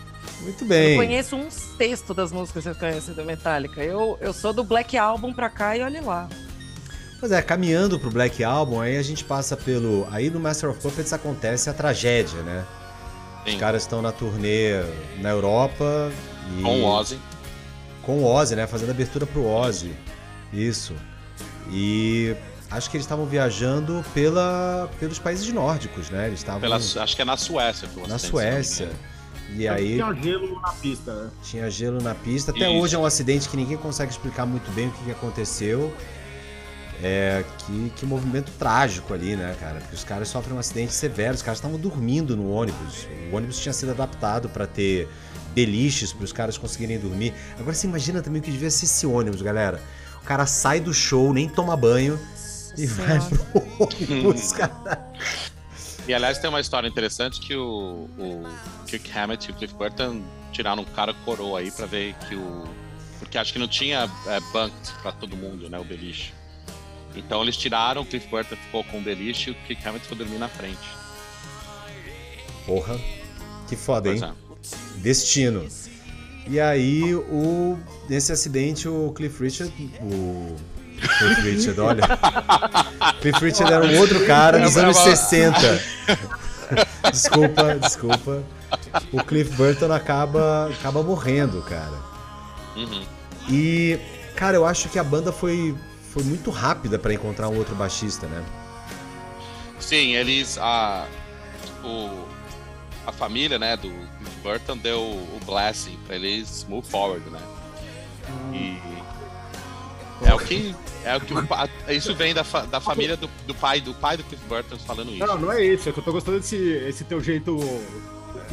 Muito Eu bem. conheço um sexto das músicas que vocês conhecem do Metallica. Eu, eu sou do Black Album pra cá e olhe lá. Pois é, caminhando pro Black Album, aí a gente passa pelo. Aí no Master of Puppets acontece a tragédia, né? Os Sim. caras estão na turnê na Europa e. Com o Ozzy. Com o Ozzy, né? Fazendo abertura pro Ozzy. Isso. E acho que eles estavam viajando pela, pelos países nórdicos, né? Eles estavam Pela, acho que é na Suécia. na Suécia. E aí Tinha gelo na pista, né? tinha gelo na pista. Até Isso. hoje é um acidente que ninguém consegue explicar muito bem o que, que aconteceu. É, que, que movimento trágico ali, né, cara? Porque os caras sofrem um acidente severo, os caras estavam dormindo no ônibus. O ônibus tinha sido adaptado para ter beliches para os caras conseguirem dormir. Agora você imagina também o que devia ser esse ônibus, galera. O cara sai do show, nem toma banho e vai Senhora. pro ônibus, cara. E aliás, tem uma história interessante que o, o Kirk Hammett e o Cliff Burton tiraram um cara coroa aí pra ver que o. Porque acho que não tinha é, bunked pra todo mundo, né? O beliche. Então eles tiraram, o Cliff Burton ficou com o beliche e o Kirk Hammett foi dormir na frente. Porra, que foda, hein? Pois é. Destino. E aí, o, nesse acidente, o Cliff Richard. O. Cliff Richard, olha. [LAUGHS] Cliff Richard era um outro cara dos anos 60. [LAUGHS] desculpa, desculpa. O Cliff Burton acaba, acaba morrendo, cara. Uhum. E, cara, eu acho que a banda foi, foi muito rápida pra encontrar um outro baixista, né? Sim, eles. A, o, a família, né, do Cliff Burton deu o blessing pra eles move forward, né? E. É o que. É o que o isso vem da, fa- da família do, do pai do pai do Cliff Burton falando isso. Não, não é isso. É que eu tô gostando desse esse teu jeito,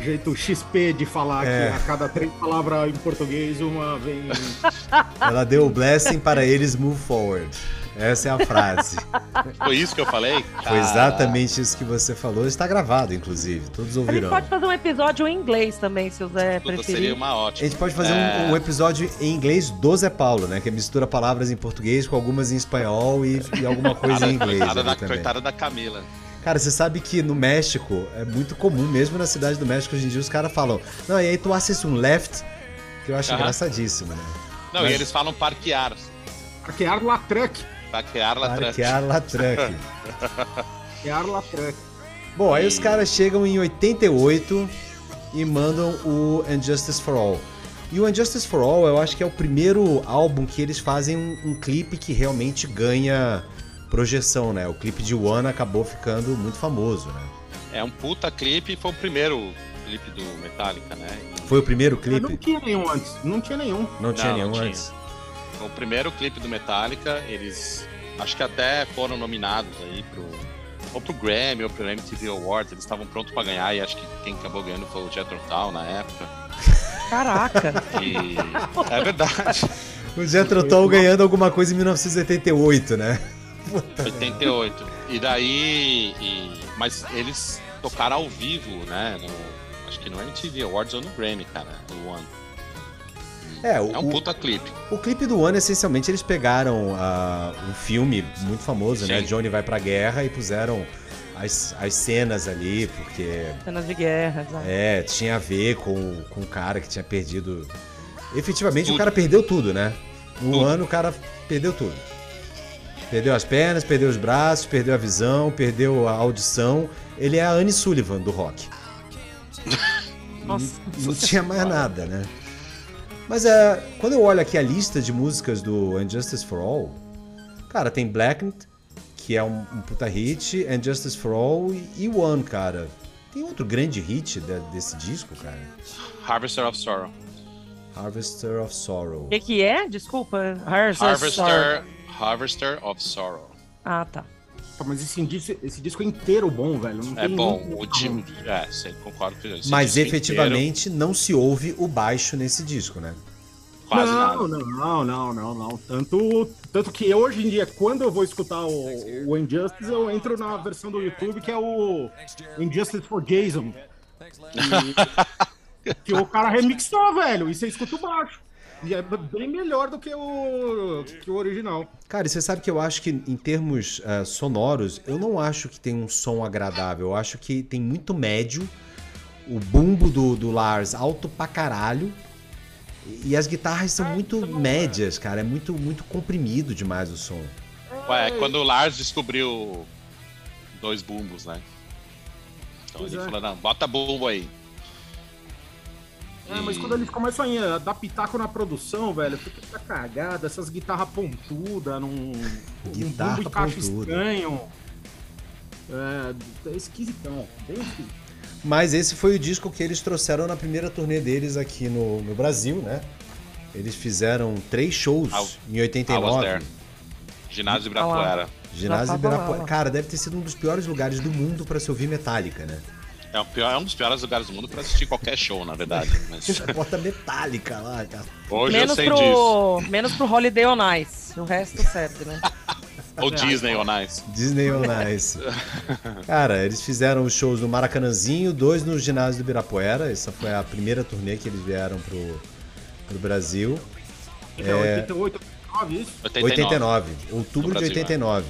jeito XP de falar É. que a cada três palavras em português, uma vem. Ela deu o blessing para eles move forward. Essa é a frase. [LAUGHS] Foi isso que eu falei? Foi exatamente isso que você falou. Está gravado, inclusive. Todos A gente ouvirão. pode fazer um episódio em inglês também, se o Zé Puta, preferir. seria uma A ótima. gente pode fazer É. um, um episódio em inglês do Zé Paulo, né? Que mistura palavras em português com algumas em espanhol e, e alguma coisa em inglês. Coitada, da, também. coitada da Camila. Cara, você sabe que no México é muito comum, mesmo na cidade do México, hoje em dia os caras falam, não, e aí tu assiste um left, que eu acho Aham. engraçadíssimo, né? Não, Mas- e eles falam parquear. Arquear la truck. Parquear la tranca. Parquear la truck. [LAUGHS] Arquear la truck. Bom, aí E- os caras chegam em 88 e mandam o Injustice for All. E o Injustice for All, eu acho que é o primeiro álbum que eles fazem um, um clipe que realmente ganha projeção, né? O clipe de One acabou ficando muito famoso, né? É um puta clipe, foi o primeiro clipe do Metallica, né? E Foi o primeiro Não clipe? tinha nenhum antes. Não tinha nenhum. Não tinha Não, nenhum não tinha. antes. foi o primeiro clipe do Metallica, eles acho que até foram nominados aí pro ou pro Grammy ou pro MTV Awards, eles estavam prontos pra ganhar e acho que quem acabou ganhando foi o Jethro Tull na época. Caraca. E [LAUGHS] é verdade. O Jethro Tull ganhando alguma coisa em 1988, né? 88. E daí. e- mas eles tocaram ao vivo, né? no- acho que no MTV Awards ou no Grammy, cara. O One. É, o, É um puta clipe. o clipe do One, essencialmente, eles pegaram ah, um filme muito famoso, né? Sim. Johnny vai pra guerra e puseram as, as cenas ali, porque Cenas de guerra, exato. É, tinha a ver com, com o cara que tinha perdido. Efetivamente, o Tudo. cara perdeu tudo, né? No Tudo. ano, o cara perdeu tudo. Perdeu as pernas, perdeu os braços, perdeu a visão, perdeu a audição. Ele é a Anne Sullivan do rock. Nossa. Não tinha mais nada, né? Mas é, quando eu olho aqui a lista de músicas do Injustice for All, cara, tem Blackened, que é um, um puta hit, Injustice for All e, e One, cara. Tem outro grande hit de- desse disco, cara? Harvester of Sorrow. Harvester of Sorrow. O que, que é? Desculpa. Harvester. Harvester, Harvester of Sorrow. Ah, tá. Mas esse disco, esse disco é inteiro bom, velho. Não É tem bom. O time. É, você concordo com isso. Mas disco efetivamente não se ouve o baixo nesse disco, né? inteiro, Quase não, nada. não, não, não, não. Tanto, tanto que hoje em dia, quando eu vou escutar o, o Injustice, eu entro na versão do YouTube que é o Injustice for Jason. E- [LAUGHS] que o cara remixou, velho. E você escuta o baixo. E é bem melhor do que o, que o original. Cara, e você sabe que eu acho que em termos eh, sonoros, eu não acho que tem um som agradável. Eu acho que tem muito médio. O bumbo do, do Lars alto pra caralho. E as guitarras são muito médias, cara. É muito, muito comprimido demais o som. Ué, quando o Lars descobriu dois bumbos, né? Então Pois ele é. falou, não, bota bumbo aí. É, mas quando eles começam a dar pitaco na produção, velho, fica essa cagada, essas guitarras pontudas, num, Guitarra um bumbo de caixa pontuda. estranho. É, é esquisitão, bem esquisito. Mas esse foi o disco que eles trouxeram na primeira turnê deles aqui no, no Brasil, né? Eles fizeram três shows em I was 89. there. Ginásio lá. Ibirapuera. Ginásio Ibirapuera. Cara, deve ter sido um dos piores lugares do mundo pra se ouvir Metallica, né? É, pior, é um dos piores lugares do mundo pra assistir qualquer show, na verdade. [LAUGHS] Mas Essa porta metálica lá, cara. hoje menos eu sei disso. pro, menos pro Holiday on Ice. O resto serve, né? [LAUGHS] Ou Disney on Ice. Disney on Ice. Cara, eles fizeram os shows no Maracanãzinho, dois no ginásio do Ibirapuera. Essa foi a primeira turnê que eles vieram pro, pro Brasil. É 88, 89, isso? 89. 89, outubro de Brasil, né? 89.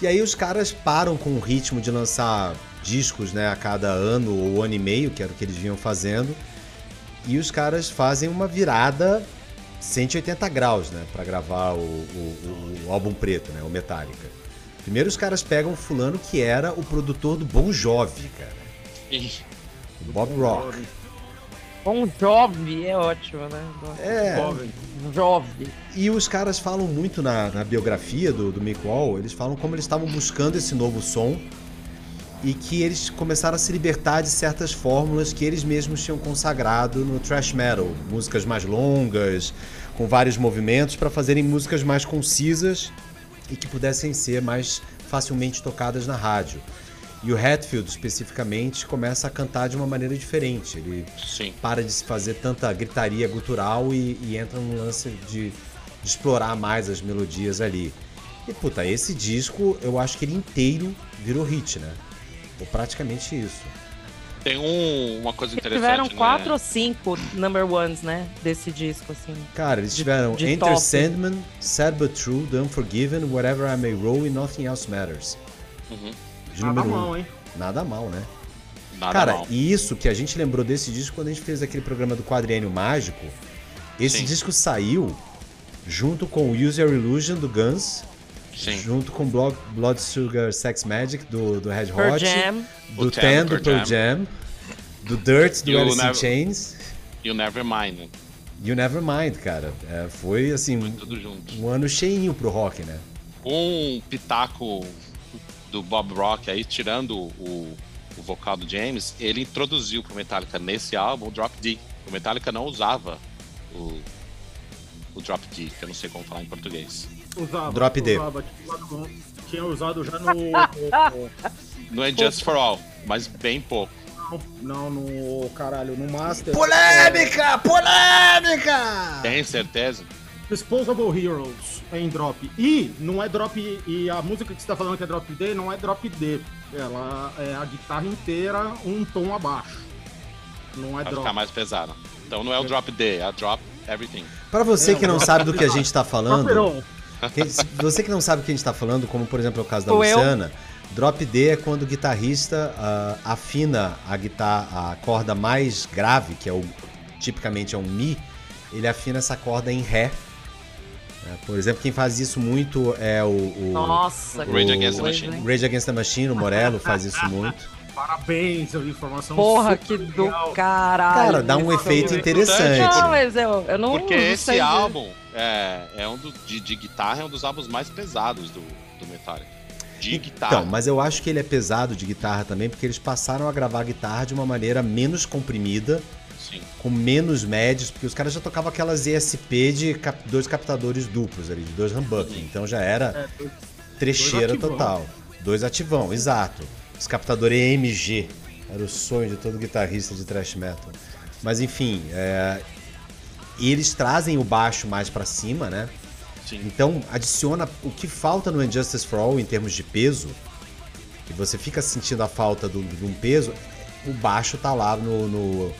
E aí os caras param com o ritmo de lançar discos, né, a cada ano ou ano e meio, que era o que eles vinham fazendo. E os caras fazem uma virada 180 graus, né, para gravar o, o- o- o álbum preto, né, o Metallica. Primeiro os caras pegam fulano que era o produtor do Bon Jovi, cara. O Bob Rock. Bom Jovi é ótimo, né? É, Jovem. Jovi. E os caras falam muito na, na biografia do, do Mick Wall, eles falam como eles estavam buscando esse novo som e que eles começaram a se libertar de certas fórmulas que eles mesmos tinham consagrado no thrash metal, músicas mais longas, com vários movimentos para fazerem músicas mais concisas e que pudessem ser mais facilmente tocadas na rádio. E o Hatfield especificamente começa a cantar de uma maneira diferente. Ele sim. para de se fazer tanta gritaria gutural e, e entra num lance de, de explorar mais as melodias ali. E puta, esse disco eu acho que ele inteiro virou hit, né? Ou praticamente isso. Tem um- uma coisa interessante. Tiveram né? quatro ou cinco number ones, né? Desse disco, assim. Cara, eles tiveram de Enter top. Sandman, Sad But True, The Unforgiven, Whatever I May Roll e Nothing Else Matters. Uhum. De Nada número mal, um. hein? Nada mal, né? Nada Cara, mal. e isso que a gente lembrou desse disco quando a gente fez aquele programa do Quadriênio Mágico. Esse Sim. disco saiu junto com o Use Your Illusion do Guns, Sim. junto com Blood, Blood Sugar Sex Magic do, do Red Pearl Hot, Jam. do O Ten do Pearl Jam, do Dirt do E o Alice in Never- Chains You Never Mind. e o Nevermind, cara. É, foi assim Foi tudo junto. um ano cheinho pro rock, né? Um pitaco do Bob Rock aí, tirando o, o vocal do James, ele introduziu pro Metallica nesse álbum o Drop D. O Metallica não usava o, o Drop D, que eu não sei como falar em português. Usava. Drop D. Usava, tinha usado- tinha usado já no. no- [LAUGHS] Não é Just For All, mas bem pouco. não, no. Caralho, no Master. Polêmica! Polêmica! Tem certeza? Disposable Heroes em drop. E não é drop. E a música que você tá falando que é drop D não é drop D. Ela é a guitarra inteira um tom abaixo. Não é Vai drop. ficar mais pesado. Então não é o Drop D, é a Drop Everything. Pra você É, que não sabe do que a gente tá [LAUGHS] falando, Quem- você que não sabe o que a gente tá falando, como por exemplo é o caso da Ou eu. Luciana, drop D é quando o guitarrista ah, afina a guitarra, a corda mais grave, que é o tipicamente é um mi, ele afina essa corda em ré. né? Por exemplo, quem faz isso muito é o, o Nossa, Rage que Against the Machine. Rage Against the Machine, o Morello faz isso muito. Parabéns, a informação Porra, super que do legal. caralho. Cara, dá um isso efeito é- interessante. Não, mas eu, eu não. Porque esse álbum é, é um do, de, de guitarra, é um dos álbuns mais pesados do, do Metallica. De guitarra. Então, mas eu acho que ele é pesado de guitarra também, porque eles passaram a gravar a guitarra de uma maneira menos comprimida, Sim. com menos médios, porque os caras já tocavam aquelas ESP de cap- dois captadores duplos ali, de dois humbuckers. Então já era É, dois- trecheira dois total. Dois ativão, exato. Os captadores EMG. Era o sonho de todo guitarrista de thrash metal. Mas enfim, é, e eles trazem o baixo mais pra cima, né? Sim. Então adiciona o que falta no Injustice for All em termos de peso, que você fica sentindo a falta de um peso, o baixo tá lá no, no,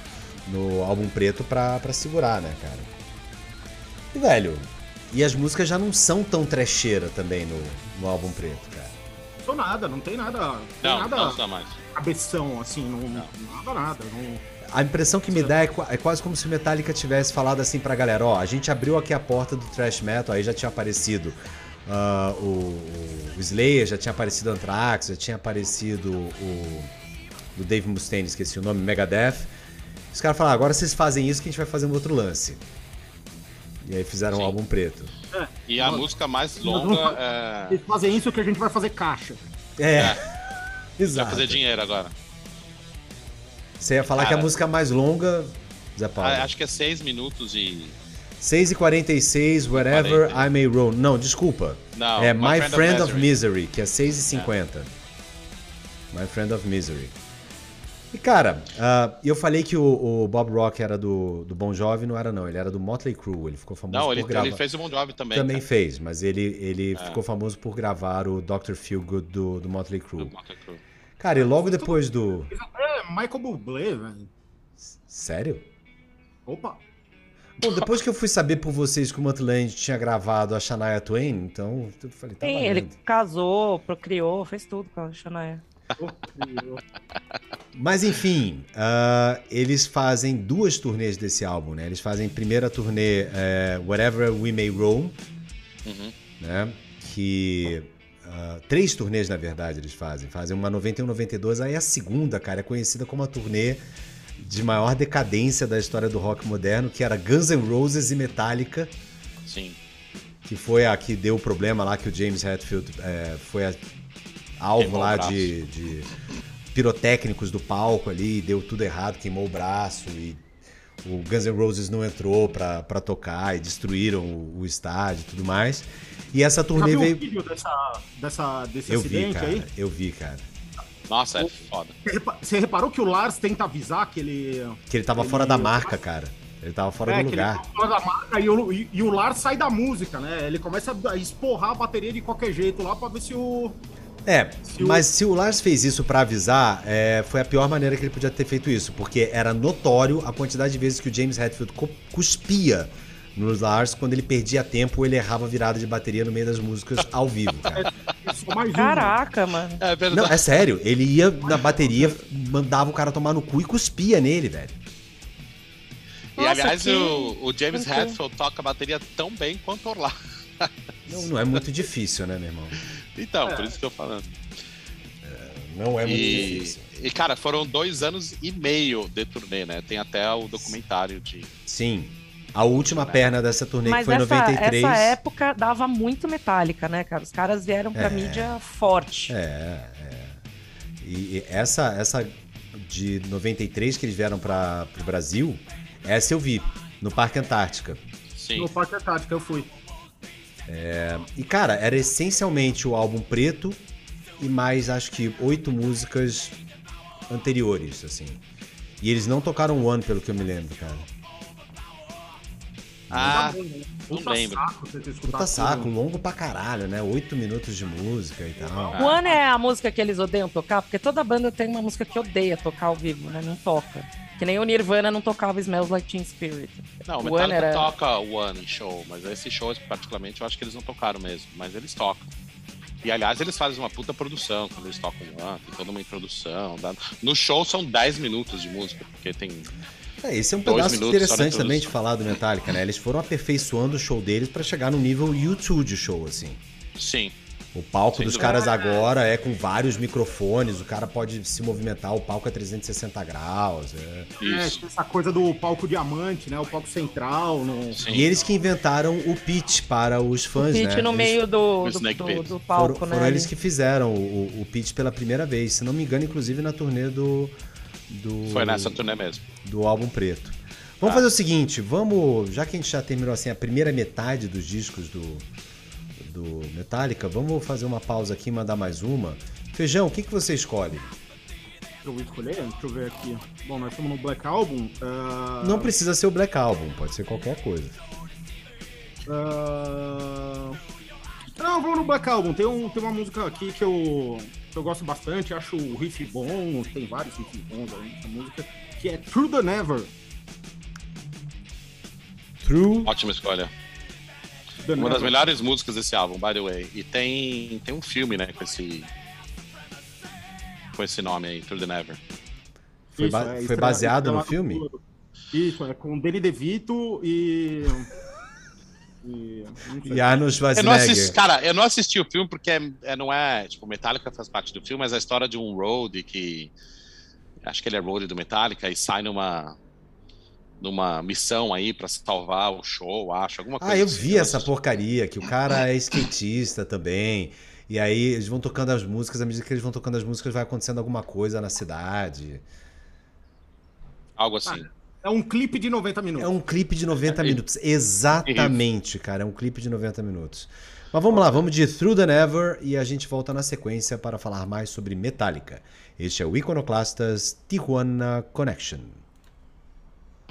no álbum preto pra, pra segurar, né, cara? E velho, e as músicas já não são tão trecheira também no, no álbum preto, Não nada, não tem nada. Não tem Não, nada não mais. cabeção, assim, não, nada, nada. Não, A impressão que me dá é, é quase como se o Metallica tivesse falado assim pra galera, ó, a gente abriu aqui a porta do thrash metal, aí já tinha aparecido ah, o, o Slayer, já tinha aparecido Anthrax, já tinha aparecido o do Dave Mustaine, esqueci o nome, Megadeth. Os caras falaram, agora vocês fazem isso que a gente vai fazer um outro lance. E aí fizeram um Sim. álbum preto. E a Nós- música mais longa vamos- é. Eles fazem isso que a gente vai fazer caixa. É, [LAUGHS] Vai exato. fazer dinheiro agora. Você ia falar que a Cara. música mais longa, Zé Paulo, Ah, acho que é 6 minutos e. 6 e 46, Wherever 40. I May Roam. Não, desculpa. Não, é My, Friend, of, Misery. que é 6 e 50. My Friend of Misery. E cara, ah, eu falei que o, o Bob Rock era do, do Bon Jovi, não era não, ele era do Motley Crue, ele ficou famoso Não, por ele, gravar... ele fez o Bon Jovi também. Também cara. fez, mas ele, ele É. ficou famoso por gravar o Dr. Feelgood do, do Motley Crue. Do Motley Crue. Cara, e logo depois do... É, Michael Bublé, velho. Sério? Opa. Bom, depois que eu fui saber por vocês que o Mutland tinha gravado a Shania Twain, então eu falei, tá Sim, valendo. ele casou, procriou, fez tudo com a Shania. Mas enfim, ah, eles fazem duas turnês desse álbum, né? Eles fazem primeira turnê é, Whatever We May Roam, Uhum. né? Que ah, três turnês na verdade eles fazem. Fazem uma 91, 92, aí a segunda, cara, é conhecida como a turnê de maior decadência da história do rock moderno, que era Guns N' Roses e Metallica. Sim. que foi a que deu o problema lá que o James Hetfield é, foi a- alvo lá de, de pirotécnicos do palco ali, deu tudo errado, queimou o braço e o Guns N' Roses não entrou pra, pra tocar e destruíram o, o estádio e tudo mais. E essa turnê viu o veio. vídeo dessa, dessa, desse Eu vi, acidente cara. aí? Eu vi, cara. Nossa, é foda. Você repa- Você reparou que o Lars tenta avisar que ele. Que ele tava Ele- fora da marca, cara. Ele tava fora é, do que ele lugar. tá fora da marca e o, e, e o Lars sai da música, né? Ele começa a esporrar a bateria de qualquer jeito lá pra ver se o. É, Se o- mas se o Lars fez isso pra avisar, é, foi a pior maneira que ele podia ter feito isso, porque era notório a quantidade de vezes que o James Hetfield cuspia nos Lars quando ele perdia tempo ou ele errava a virada de bateria no meio das músicas ao vivo, cara. Só mais um. Caraca, mano. É verdade. Não, é sério, ele ia na bateria, mandava o cara tomar no cu e cuspia nele, velho. E Nossa, aliás, que- o, o James. Hetfield toca a bateria tão bem quanto o Orlando. Não, não é muito difícil, né, meu irmão? Então, por isso que eu tô falando. Não é muito E, difícil. e, cara, foram dois anos e meio de turnê, né? Tem até o documentário de. Sim. A última perna dessa turnê Mas que foi em essa, 93. essa época dava muito metálica, né, cara? Os caras vieram pra É. mídia forte. É, é. E, e essa, essa de 93 que eles vieram para o Brasil, essa eu vi, no Parque Antártica. Sim. No Parque Antártica eu fui. E, cara, era essencialmente o álbum preto e mais, acho que, oito músicas anteriores, assim. E eles não tocaram One, pelo que eu me lembro, cara. Ah, Puta não lembro. saco Puta saco, tudo. longo pra caralho, né? Oito minutos de música e tal. O One é a música que eles odeiam tocar, porque toda banda tem uma música que odeia tocar ao vivo, né? Não toca. Que nem o Nirvana não tocava Smells Like Teen Spirit. Não, o One Metallica era- toca o One em show, mas esse show, particularmente, eu acho que eles não tocaram mesmo, mas eles tocam. E aliás, eles fazem uma puta produção quando eles tocam o One, tem toda uma introdução. dá- No show são 10 minutos de música, porque tem. É, esse é um Dois pedaço interessante também de falar do Metallica, né? Eles foram aperfeiçoando o show deles pra chegar no nível YouTube de show, assim. Sim. O palco Sem dos dúvida. caras agora é com vários microfones, o cara pode se movimentar, o palco é 360 graus. é. É, Isso. tem essa coisa do palco diamante, né? O palco central. No... Sim. E eles que inventaram o pitch para os fãs, Pitch né? no Eles meio do, O do, do- do palco, foram, né? foram eles que fizeram o, o pitch pela primeira vez, se não me engano, inclusive na turnê do, do, Foi nessa turnê mesmo. do álbum preto. Vamos Tá. fazer o seguinte, vamos, já que a gente já terminou assim a primeira metade dos discos do, do Metallica, vamos fazer uma pausa aqui e mandar mais uma. Feijão, o que, que você escolhe? Eu vou escolher, deixa eu ver aqui. Bom, nós estamos no Black Album. ah, Não precisa ser o Black Album, pode ser qualquer coisa. ah, Não, vamos no Black Album. Tem, um, tem uma música aqui que eu, que eu gosto bastante, acho o riff bom, tem vários riffs bons aí nessa música, que é Through the Never. True. Ótima escolha. Uma das melhores músicas desse álbum, by the way. E tem, tem um filme, né, com esse. Com esse nome aí, Through the Never. Foi, Isso, ba- é, foi baseado no filme? Isso, é com Danny DeVito e. e. E Arnold Eu não Schwarzenegger. assisti, cara, eu não assisti o filme porque é, é- não é. Tipo, Metallica faz parte do filme, mas é a história de um road que. Acho que ele é road do Metallica e sai numa. Numa missão aí pra salvar o show, acho. Alguma coisa Ah, eu assim. vi essa porcaria, que o cara é skatista também. E aí eles vão tocando as músicas, à medida que eles vão tocando as músicas, vai acontecendo alguma coisa na cidade. Algo assim. É um clipe de 90 minutos. É um clipe de 90 minutos. Exatamente, cara. É um clipe de 90 minutos. Mas vamos lá, vamos de Through the Never e a gente volta na sequência para falar mais sobre Metallica. Este é o Iconoclastas Tijuana Connection.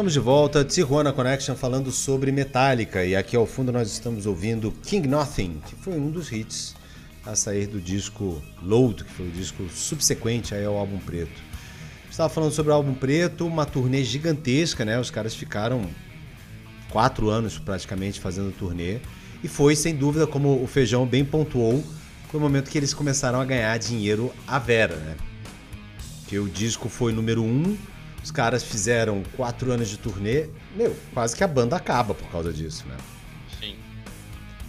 Estamos de volta, Tijuana Connection falando sobre Metallica e aqui ao fundo nós estamos ouvindo King Nothing, que foi um dos hits a sair do disco Load, que foi o disco subsequente ao álbum preto. Estava falando sobre o álbum preto, uma turnê gigantesca, né? Os caras ficaram quatro anos praticamente fazendo turnê. E foi, sem dúvida, como o Feijão bem pontuou, foi o momento que eles começaram a ganhar dinheiro à vera, né? Que o disco foi número um, os caras fizeram quatro anos de turnê, meu, quase que a banda acaba por causa disso, né? Sim.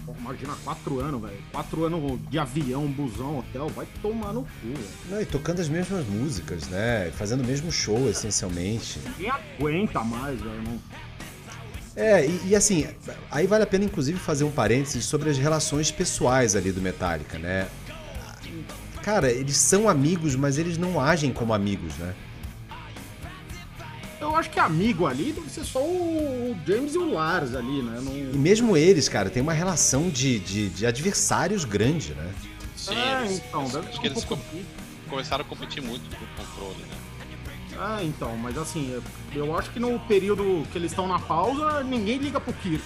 Pô, Imagina quatro anos, velho. Quatro anos de avião, busão, hotel, vai tomar no cu, velho. Não, e tocando as mesmas músicas, né? Fazendo o mesmo show, essencialmente. Ninguém aguenta mais, velho. não- É, e, e assim, aí vale a pena inclusive fazer um parênteses sobre as relações pessoais ali do Metallica, né? Cara, eles são amigos, mas eles não agem como amigos, né? Eu acho que amigo ali deve ser só o James e o Lars ali, né? E Não... mesmo eles, cara, tem uma relação de, de, de adversários grande, né? Sim, é, eles, então, deve acho ser que um eles pouco... com- começaram a competir muito com o controle, né? Ah, então, mas assim, eu- eu acho que no período que eles estão na pausa, ninguém liga pro Kirk.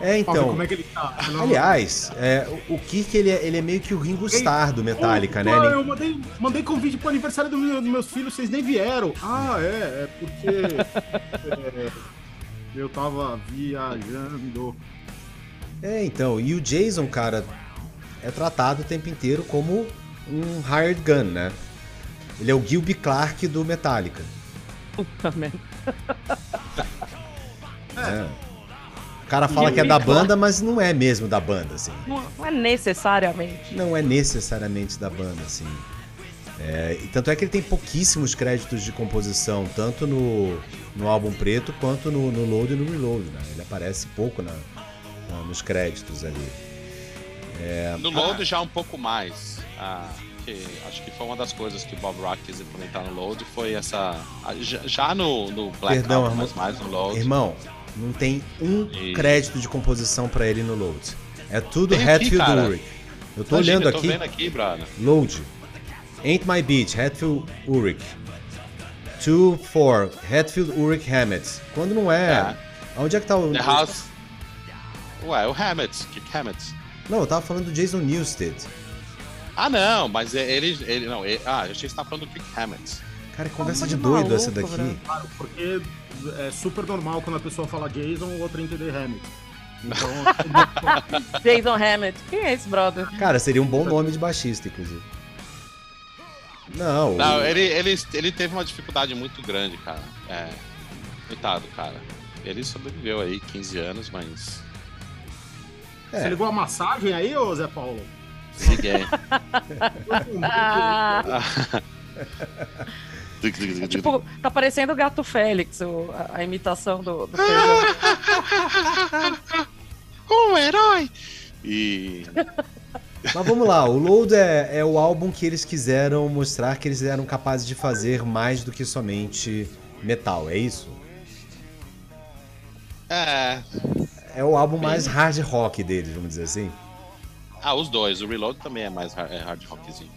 É, então. como é que ele tá. Não- Aliás, é, o Kirk, ele é, ele é meio que o Ringo Starr do Metallica, Ô, né? Eu mandei, mandei convite pro aniversário do meu- dos meus filhos, vocês nem vieram. Ah, é, é porque é, eu tava viajando. É, então, e o Jason, cara, é tratado o tempo inteiro como um hired gun, né? Ele é o Gilby Clark do Metallica. Puta merda. né? O cara fala que é da banda, mas não é mesmo da banda, assim. Não, não é necessariamente. Não é necessariamente da banda, assim. É, e tanto é que ele tem pouquíssimos créditos de composição, tanto no, no álbum preto quanto no, no Load e no Reload, né? Ele aparece pouco na- na- nos créditos ali. É, No Load já um pouco mais. Ah, que acho que foi uma das coisas que o Bob Rock quis implementar no Load foi essa. ah, Já, já no, no Black Perdão, Album, irmão. mas mais no Load. Irmão, não tem um E- crédito de composição pra ele no Load. É tudo Tem aqui, Hatfield cara. Ulrich. Eu tô Imagina, olhando eu tô aqui. vendo aqui, brother. Load. Ain't My Beat, Hatfield Ulrich. 2, 4, Hatfield Ulrich Hammett. Quando não é. Onde é que tá o. The House. Ué, o Hammett, Kick Hammett. Não, eu tava falando do Jason Newsted. Ah, não, mas é- ele. ele não, ele- ah, eu achei que você tava falando do Kick Hammett. Cara, que conversa Tá de doido maluco, essa daqui. Claro, porque é super normal quando a pessoa fala Jason, o outro entender Hamilton. Então, [LAUGHS] Jason Hammett. Quem é esse brother? Cara, seria um bom nome de baixista, inclusive. Não, Não, ele, ele, ele teve uma dificuldade muito grande, cara. É. Coitado, cara. Ele sobreviveu aí 15 anos, mas. É. Você ligou a massagem aí, ô Zé Paulo? Ninguém. [LAUGHS] [LAUGHS] É tipo, tá parecendo o Gato Félix, o- a, a imitação do, do [LAUGHS] um herói! E. [LAUGHS] Mas vamos lá, o Load é, é o álbum que eles quiseram mostrar que eles eram capazes de fazer mais do que somente metal, é isso? É. É o álbum mais hard rock deles, vamos dizer assim. Ah, os dois. O Reload também é mais hard, é hard rockzinho.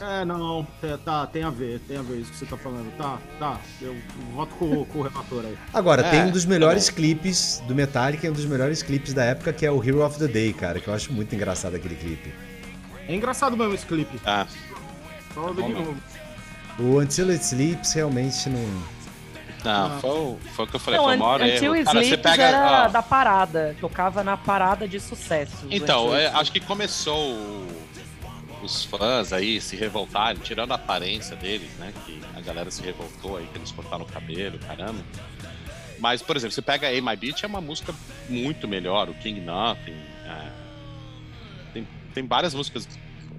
É, não, é, tá, tem a ver, tem a ver isso que você tá falando. Tá, tá, eu voto com, com o relator aí. Agora, É, tem um dos melhores tá bom. clipes do Metallica e um dos melhores clipes da época, que é o Hero of the Day, cara, que eu acho muito engraçado aquele clipe. É engraçado mesmo esse clipe. Ah, Só ver de novo. O Until It Sleeps realmente não. não, foi, o- foi o que eu falei, Não, foi o maior Until erro. Cara, você Sleeps pega. era ó, da parada. Tocava na parada de sucesso. Então, é, acho que começou o- os fãs aí se revoltarem, tirando a aparência deles, né? Que a galera se revoltou aí, que eles cortaram o cabelo, caramba. Mas, por exemplo, você pega A My Beat, é uma música muito melhor, o King Nothing. é. Tem, tem várias músicas.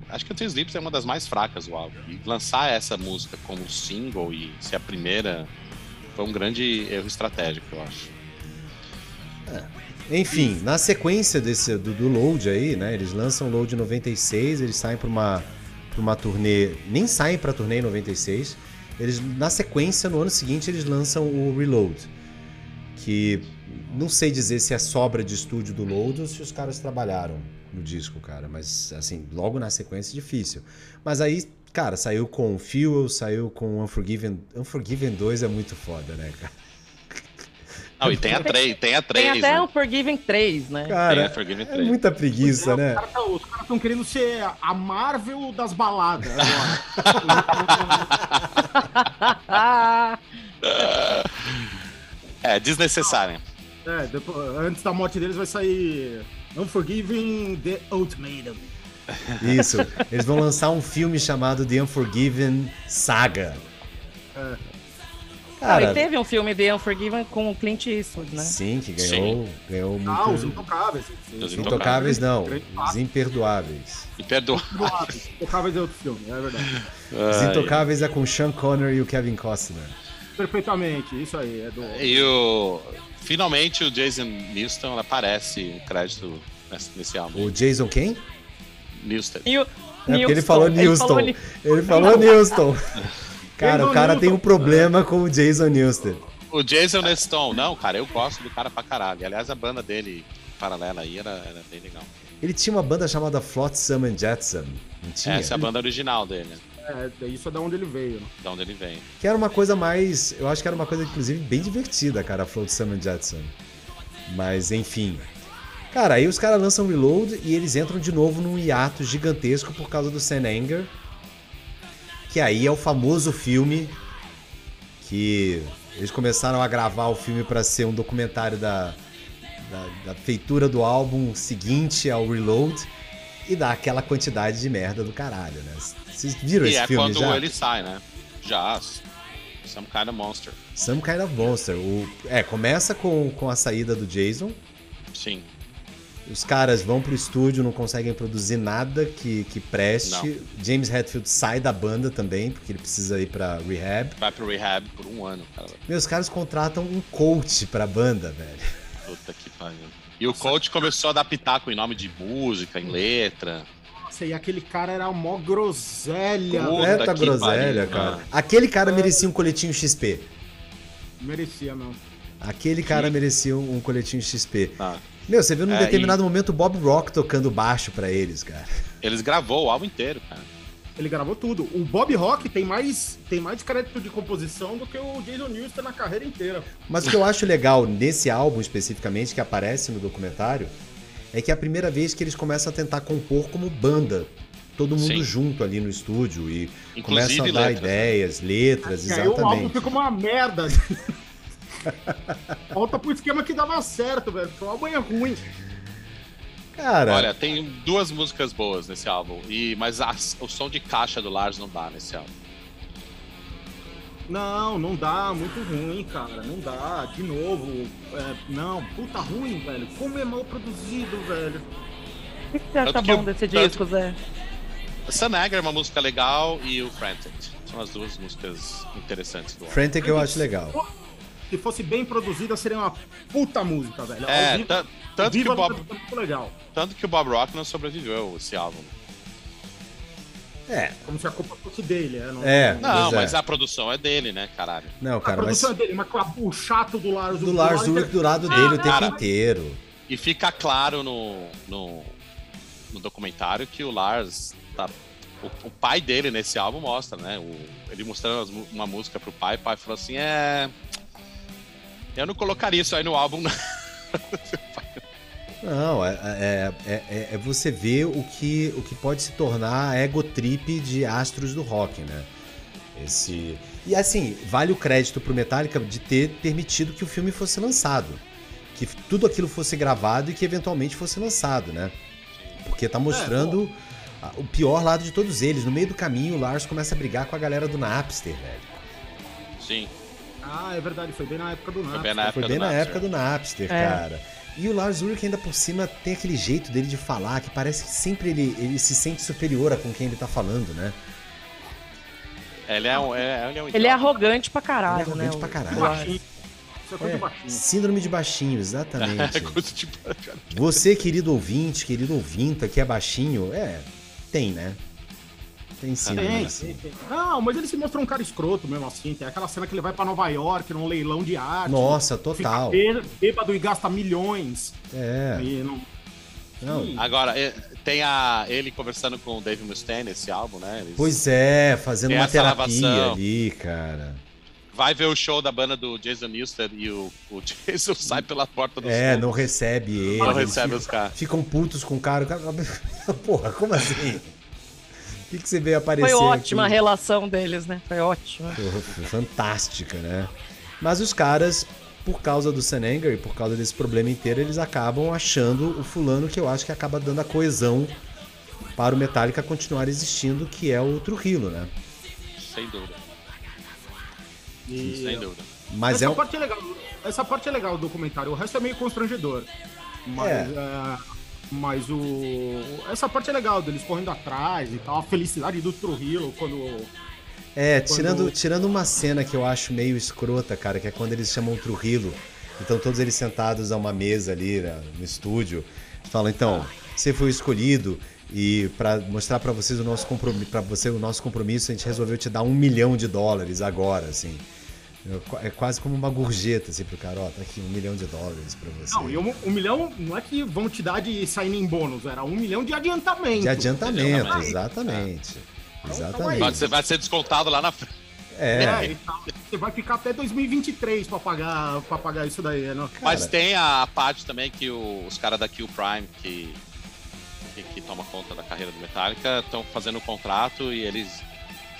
Acho que o Sleeps é uma das mais fracas do álbum. E lançar essa música como single e ser a primeira foi um grande erro estratégico, eu acho. Enfim, na sequência desse, do, do Load aí, né? Eles lançam o Load em 96, eles saem pra uma, pra uma turnê. Nem saem pra turnê em 96. Eles, na sequência, no ano seguinte, eles lançam o Reload. Que não sei dizer se é sobra de estúdio do Load ou se os caras trabalharam no disco, cara. Mas, assim, logo na sequência, difícil. Mas aí, cara, saiu com Fuel, saiu com Unforgiven. Unforgiven 2 é muito foda, né, cara? Não, e tem a 3, tem a 3. Tem até né? um Forgiving 3, né? Tem a Cara, Forgiven é 3. muita preguiça, né? Os caras os caras estão querendo ser a Marvel das baladas agora. [LAUGHS] É, desnecessária. É, depois- antes da morte deles vai sair Unforgiving The Ultimatum. Isso. Eles vão lançar um filme chamado The Unforgiven Saga. É. Ah, e Cara, teve um filme The Unforgiven com o Clint Eastwood, né? sim, que ganhou, ganhou muito. Ah, os intocáveis. Os Intocáveis não, os imperdoáveis. Perdoa. Intocáveis é outro filme, é verdade. Os Intocáveis é com o Sean Connery e o Kevin Costner. Perfeitamente, isso aí. É do... E o. Finalmente o Jason Newston aparece o crédito nesse, álbum. O Jason quem? Newston. E o É porque ele falou Ele Newston. falou Ni- Ele falou Newston. [LAUGHS] Cara, o cara tem um problema com o Jason Newston. O Jason Neston, não, cara, eu gosto do cara pra caralho. Aliás, a banda dele paralela aí era, era bem legal. Ele tinha uma banda chamada Flotsam and Jetsam. Não tinha? Essa é a banda original dele, É, isso é da onde ele veio. né? de onde ele vem. Que era uma coisa mais. Eu acho que era uma coisa, inclusive, bem divertida, cara, a Flotsam and Jetsam. Mas, enfim. Cara, aí os caras lançam Reload e eles entram de novo num hiato gigantesco por causa do Sam Anger. Que aí é o famoso filme que eles começaram a gravar o filme para ser um documentário da, da, da feitura do álbum seguinte ao Reload e dá aquela quantidade de merda do caralho, né? Vocês viram E esse é filme quando já? ele sai, né? Já. Some kind of monster. Some Kind of Monster. O, é, começa com, com a saída do Jason. Sim. Os caras vão pro estúdio, não conseguem produzir nada que, que preste. James Hetfield sai da banda também, porque ele precisa ir pra rehab. Vai pro rehab por um ano, cara. Meus caras contratam um coach pra banda, velho. Puta que pariu. E o coach começou a dar pitaco em nome de música, em letra. Nossa, e aquele cara era mó groselha. Puta que groselha, pariu, cara. mano. Aquele cara merecia um coletinho XP. Merecia, não. Aquele cara merecia um, coletinho XP. Ah. Meu, você viu num É, determinado momento o Bob Rock tocando baixo pra eles, cara. Eles gravou o álbum inteiro, cara. Ele gravou tudo. O Bob Rock tem mais, tem mais crédito de composição do que o Jason Newsted na carreira inteira. Mas o que eu acho legal nesse álbum especificamente, que aparece no documentário, é que é a primeira vez que eles começam a tentar compor como banda. Todo mundo Sim. junto ali no estúdio e Inclusive começam a dar letras, né? ideias, letras, E aí o álbum exatamente. ficou uma merda. Volta pro esquema que dava certo, velho. porque O álbum é ruim. Cara, Olha, tem duas músicas boas nesse álbum. E, mas as- o som de caixa do Lars não dá nesse álbum. Não, não dá, muito ruim, cara. Não dá. De novo. é, não, puta ruim, velho. Como é mal produzido, velho. O que você acha Tanto que bom desse tanto- disco, Zé? Sanaga é uma música legal e o Frantic. São as duas músicas interessantes do álbum. Frantic eu acho legal. Se fosse bem produzida, seria uma puta música, velho. É, vivo- tanto, que o Bob, é muito legal. tanto que o Bob Rock não sobreviveu esse álbum. É, Como se a culpa fosse dele, é. Não, é. Não, pois é. mas a produção é dele, né, caralho? Não, A cara, mas produção é dele, mas com a- o chato do Lars do Lars Ulrich do lado dele o tempo Cara. inteiro. E fica claro no, no, no documentário que o Lars tá. O, o pai dele nesse álbum mostra, né? O- ele mostrando uma música pro pai, o pai falou assim: é. Eu não colocaria isso aí no álbum, não. É, é, é, é- é você ver o que, o que pode se tornar a ego trip de astros do rock, né? Esse... E assim, vale o crédito pro Metallica de ter permitido que o filme fosse lançado. Que tudo aquilo fosse gravado e que eventualmente fosse lançado, né? Porque tá mostrando o pior lado de todos eles. No meio do caminho, o Lars começa a brigar com a galera do Napster, velho. Sim. Ah, é verdade, foi bem na época do Foi Napster. bem na época Foi bem do na Napster. época do Napster, É. cara. E o Lars Ulrich ainda por cima tem aquele jeito dele de falar que parece que sempre ele, ele se sente superior a com quem ele tá falando, né? Ele é um. É, ele é, um Ele é arrogante pra caralho, Ele é né? arrogante o- pra caralho. é É, de baixinho. síndrome de baixinho, [LAUGHS] É exatamente. tipo. Você, querido ouvinte, querido ouvinta, que é baixinho, é, tem, né? Tem síndrome Tem, tem, tem. Não, mas ele se mostrou um cara escroto mesmo assim. Tem aquela cena que ele vai pra Nova York num leilão de arte. Nossa, Fica total. bê- bêbado e gasta milhões. É, E não... não. Agora, tem a, ele conversando com o Dave Mustaine nesse álbum, né? Eles- Pois é, fazendo Tem uma terapia lavação. ali, cara. Vai ver o show da banda do Jason Newsted e o, o [LAUGHS] Jason sai pela porta do É, não recebe ele. Não recebe ficam- os caras. Ficam putos com o cara. O cara- [LAUGHS] Porra, como assim? O que, que você veio aparecer Foi ótima a aqui? relação deles, né? Foi ótima. Foi Fantástica, né? Mas os caras, por causa do Senanger e por causa desse problema inteiro, eles acabam achando o fulano que eu acho que acaba dando a coesão para o Metallica continuar existindo, que é o Trujillo, né? Sem dúvida. E- Sem dúvida. Mas essa é um... parte é legal. Essa parte é legal do documentário. O resto é meio constrangedor. Mas, É. é, mas o essa parte é legal deles correndo atrás e tal. A felicidade do Trujillo quando É, tirando, Quando- tirando uma cena que eu acho meio escrota, cara, que é quando eles chamam o Trujillo. Então todos eles sentados a uma mesa ali né, no estúdio. Falam, então, você foi escolhido e para mostrar para vocês o nosso compromisso, para você o nosso compromisso, a gente resolveu te dar um milhão de dólares agora, assim. É quase como uma gorjeta, assim, pro cara, ó, tá aqui um milhão de dólares pra você. Não, e um, um milhão não é que vão te dar de sair em bônus, era um milhão de adiantamento. De adiantamento, Adiantamento. exatamente. Então, Exatamente. Vai ser, vai ser descontado lá na frente. É, É, e tal. você vai ficar até 2023 pra pagar, pra pagar isso daí, né? Mas tem a parte também que o- os caras da Kill Prime, que, que, que toma conta da carreira do Metallica, estão fazendo o contrato e eles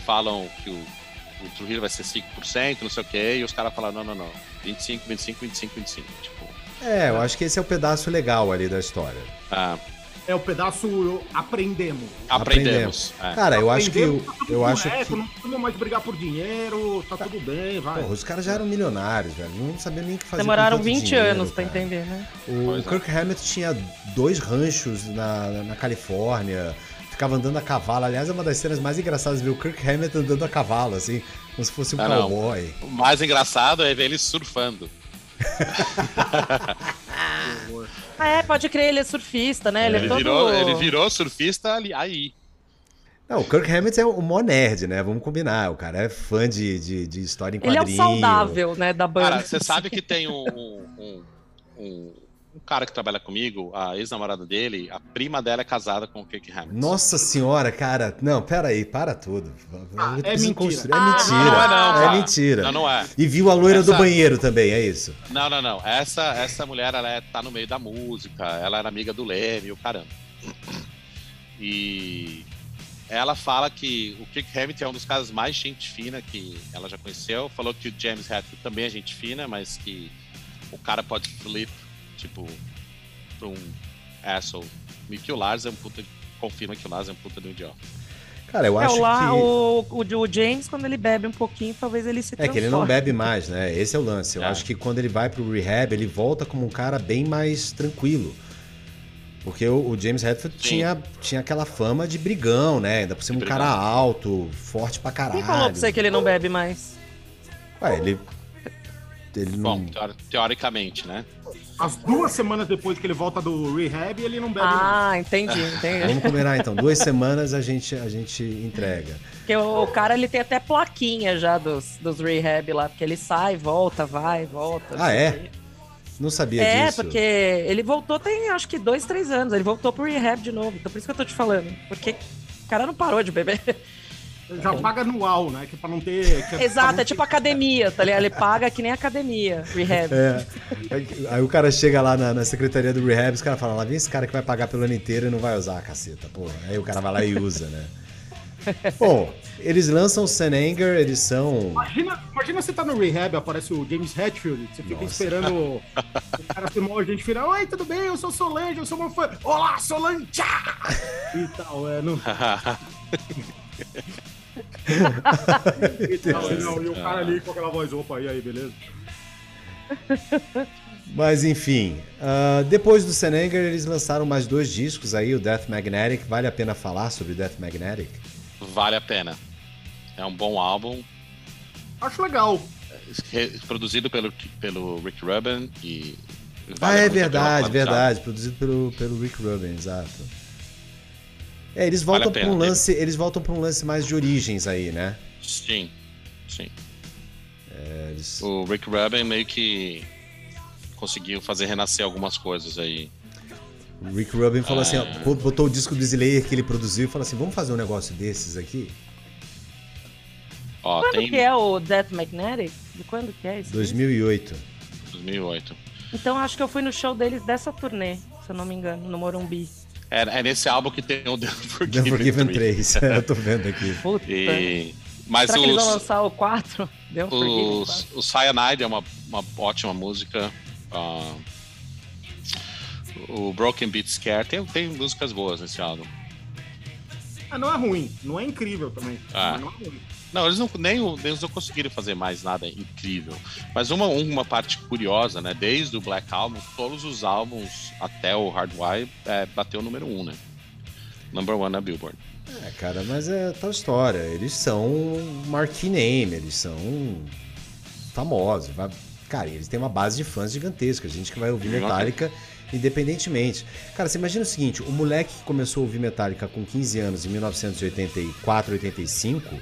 falam que o, o Trujillo vai ser 5%, não sei o quê, e os caras falam, não, não, não, 25, 25, 25, 25. Tipo, é, eu acho que esse é o pedaço legal ali da história. ah, É o pedaço aprendemos. aprendemos. É. Cara, eu acho que Aprendemos, tá eu acho correto, que Não precisamos mais brigar por dinheiro, tá tudo bem, vai. Porra, os caras já eram milionários, velho. Não sabiam nem o que fazer. Demoraram com tanto 20 dinheiro, anos pra cara. entender, né? O Pois é. Kirk Hammett tinha dois ranchos na, na Califórnia, ficava andando a cavalo. Aliás, é uma das cenas mais engraçadas ver o Kirk Hammett andando a cavalo, assim, como se fosse um Ah, não. cowboy. O mais engraçado é ver eles surfando. Ah, [LAUGHS] é, pode crer, ele é surfista, né? Ele, é Ele, todo... virou, ele [LAUGHS] virou surfista ali, aí. Não, o Kirk Hammett é o mó nerd, né? Vamos combinar. O cara é fã de, de, de história em Ele é o saudável, né, da banda. Cara, você sabe que tem um, um- um cara que trabalha comigo, a ex-namorada dele, a prima dela é casada com o Kirk Hammett. Nossa senhora, cara. Não, pera aí, para tudo. Ah, é mentira. construir- É Ah, mentira. não é não, é mentira. Não, não é. E viu a loira do Essa- banheiro também, é isso. Não, não, não. Essa, essa mulher, ela é, tá no meio da música, ela era amiga do Leme, o caramba. E ela fala que o Kirk Hammett é um dos caras mais gente fina que ela já conheceu. Falou que o James Hetfield também é gente fina, mas que o cara pode flip, tipo, pra um asshole. E que o Lars é um puta... Confirma que o Lars é um puta do idiota. Cara, eu É, acho lá, que. o, o, o James, quando ele bebe um pouquinho, talvez ele se É que ele não transforme. bebe mais, né? Esse é o lance. Eu É. acho que quando ele vai pro rehab, ele volta como um cara bem mais tranquilo. Porque o, o James Hetfield Sim. tinha, tinha aquela fama de brigão, né? Ainda por cima um cara alto, forte pra caralho. Quem falou pra você que ele não bebe mais? Ué, ele. Ele não. Bom, teori- teoricamente, né? As duas semanas depois que ele volta do rehab, ele não bebe mais. Ah, entendi, entendi. Vamos combinar então. Duas semanas a gente, a gente entrega. Porque o, o cara, ele tem até plaquinha já dos, dos rehab lá, porque ele sai, volta, vai, volta. Ah, é? Não sabia É, disso. porque ele voltou tem acho que dois, três anos. Ele voltou pro rehab de novo. Então por isso que eu tô te falando. Porque o cara não parou de beber. [LAUGHS] Já paga anual, né? Que é pra não ter. que é Exato, não é tipo academia, tá ligado? Ele paga que nem academia, rehab. É. Aí o cara chega lá na, na secretaria do rehab, os caras falam, lá vem esse cara que vai pagar pelo ano inteiro e não vai usar a caceta, porra. Aí o cara vai lá e usa, né? [LAUGHS] Bom, eles lançam o Senanger, eles são. Imagina, imagina você tá no rehab, aparece o James Hetfield, você fica Nossa. esperando [LAUGHS] o cara ser mó gente final. Oi, tudo bem? Eu sou Solange, eu sou uma fã. Olá, Solange! tchá!" [LAUGHS] E tal, é. Não, não, e o cara ali com aquela voz, opa, e aí, beleza? Mas enfim, ah, depois do Senanger, eles lançaram mais dois discos aí, o Death Magnetic. Vale a pena falar sobre o Death Magnetic? Vale a pena. É um bom álbum, Acho legal. produzido pelo, pelo Rick Rubin e. Ah, vale é muito a pena verdade, verdade. Produzido pelo, pelo Rick Rubin, exato. É, eles Vale voltam a para um né? lance, eles voltam para um lance mais de origens aí, né? Sim, sim. É, eles- O Rick Rubin meio que conseguiu fazer renascer algumas coisas aí. O Rick Rubin falou assim, ó, Ah. botou o disco do Slayer que ele produziu e falou assim, vamos fazer um negócio desses aqui? Ó, Quando tem que é o Death Magnetic? De quando que é isso? 2008. 2008. Então acho que eu fui no show deles dessa turnê, se eu não me engano, no Morumbi. É, é nesse álbum que tem o The The Unforgiven Forgiven 3. 3, [LAUGHS] eu tô vendo aqui. Puta. E, Mas Será que eles vão os, lançar o 4? Deu um Forgiven os, o Cyanide é uma, uma ótima música. ah, o Broken Beat Scare tem, tem músicas boas nesse álbum. Ah, não é ruim, não é incrível também. Ah. mas não é ruim. Não, eles não, nem, eles não conseguiram fazer mais nada incrível. Mas uma, uma parte curiosa, né? Desde o Black Album, todos os álbuns até o Hardwire é, bateu o número 1, um, né? Number one na Billboard. É, cara, mas é tal história. Eles são marquee name, eles são famosos. vai- Cara, eles têm uma base de fãs gigantesca, gente que vai ouvir Metallica independentemente. Cara, você imagina o seguinte, o moleque que começou a ouvir Metallica com 15 anos em 1984, 85,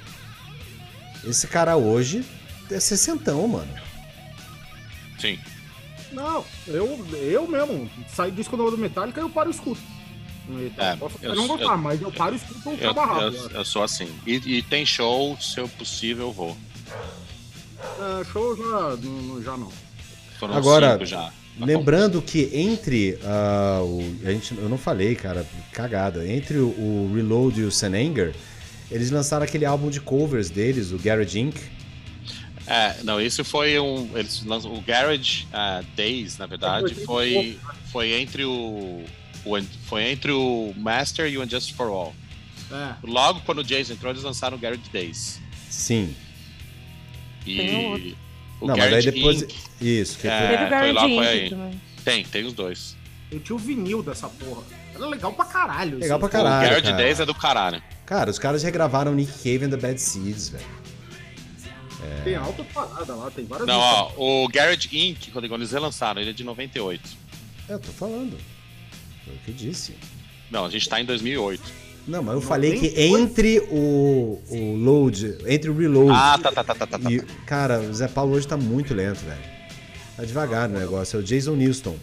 esse cara hoje é sessentão, mano. Sim. Não, eu, eu mesmo, sai disco novo do Metallica, eu paro e escuto. É, Posso eu- eu não gostar, eu- mas eu paro e escuto o Eu, a rabo. eu, eu sou assim. E, e tem show, se eu possível, eu vou. É, show já não, já não. Foram Agora, cinco já. Tá Lembrando que entre ah, o. A gente, eu não falei, cara, cagada. Entre o, o Reload e o Senanger, eles lançaram aquele álbum de covers deles, o Garage Inc. É, não, isso foi um. Eles lançam, o Garage ah, Days, na verdade, foi, foi entre o, o. Foi entre o Master e o Unjustice for All. É. Logo quando o Jason entrou, eles lançaram o Garage Days. Sim. E o não, mas aí Garage depois. Inc. Isso, que É, Teve o foi Garage lá, foi aí. também. Tem, tem os dois. Eu tinha o vinil dessa porra. Era legal pra caralho. Legal assim. pra caralho. o Garage cara. Days é do caralho. Cara, os caras regravaram Nick Cave and the Bad Seeds, velho. Tem alta parada lá, tem várias Não, ó, o Garage Inc., quando eles relançaram, ele é de 98. É, eu tô falando. Foi o que eu disse. Não, a gente tá em 2008. Não, mas eu falei que 98? entre o, o load, entre o reload Ah, tá, tá, tá, tá, tá. tá. e. Cara, o Zé Paulo hoje tá muito lento, velho. Tá devagar no negócio. É o Jason Newston.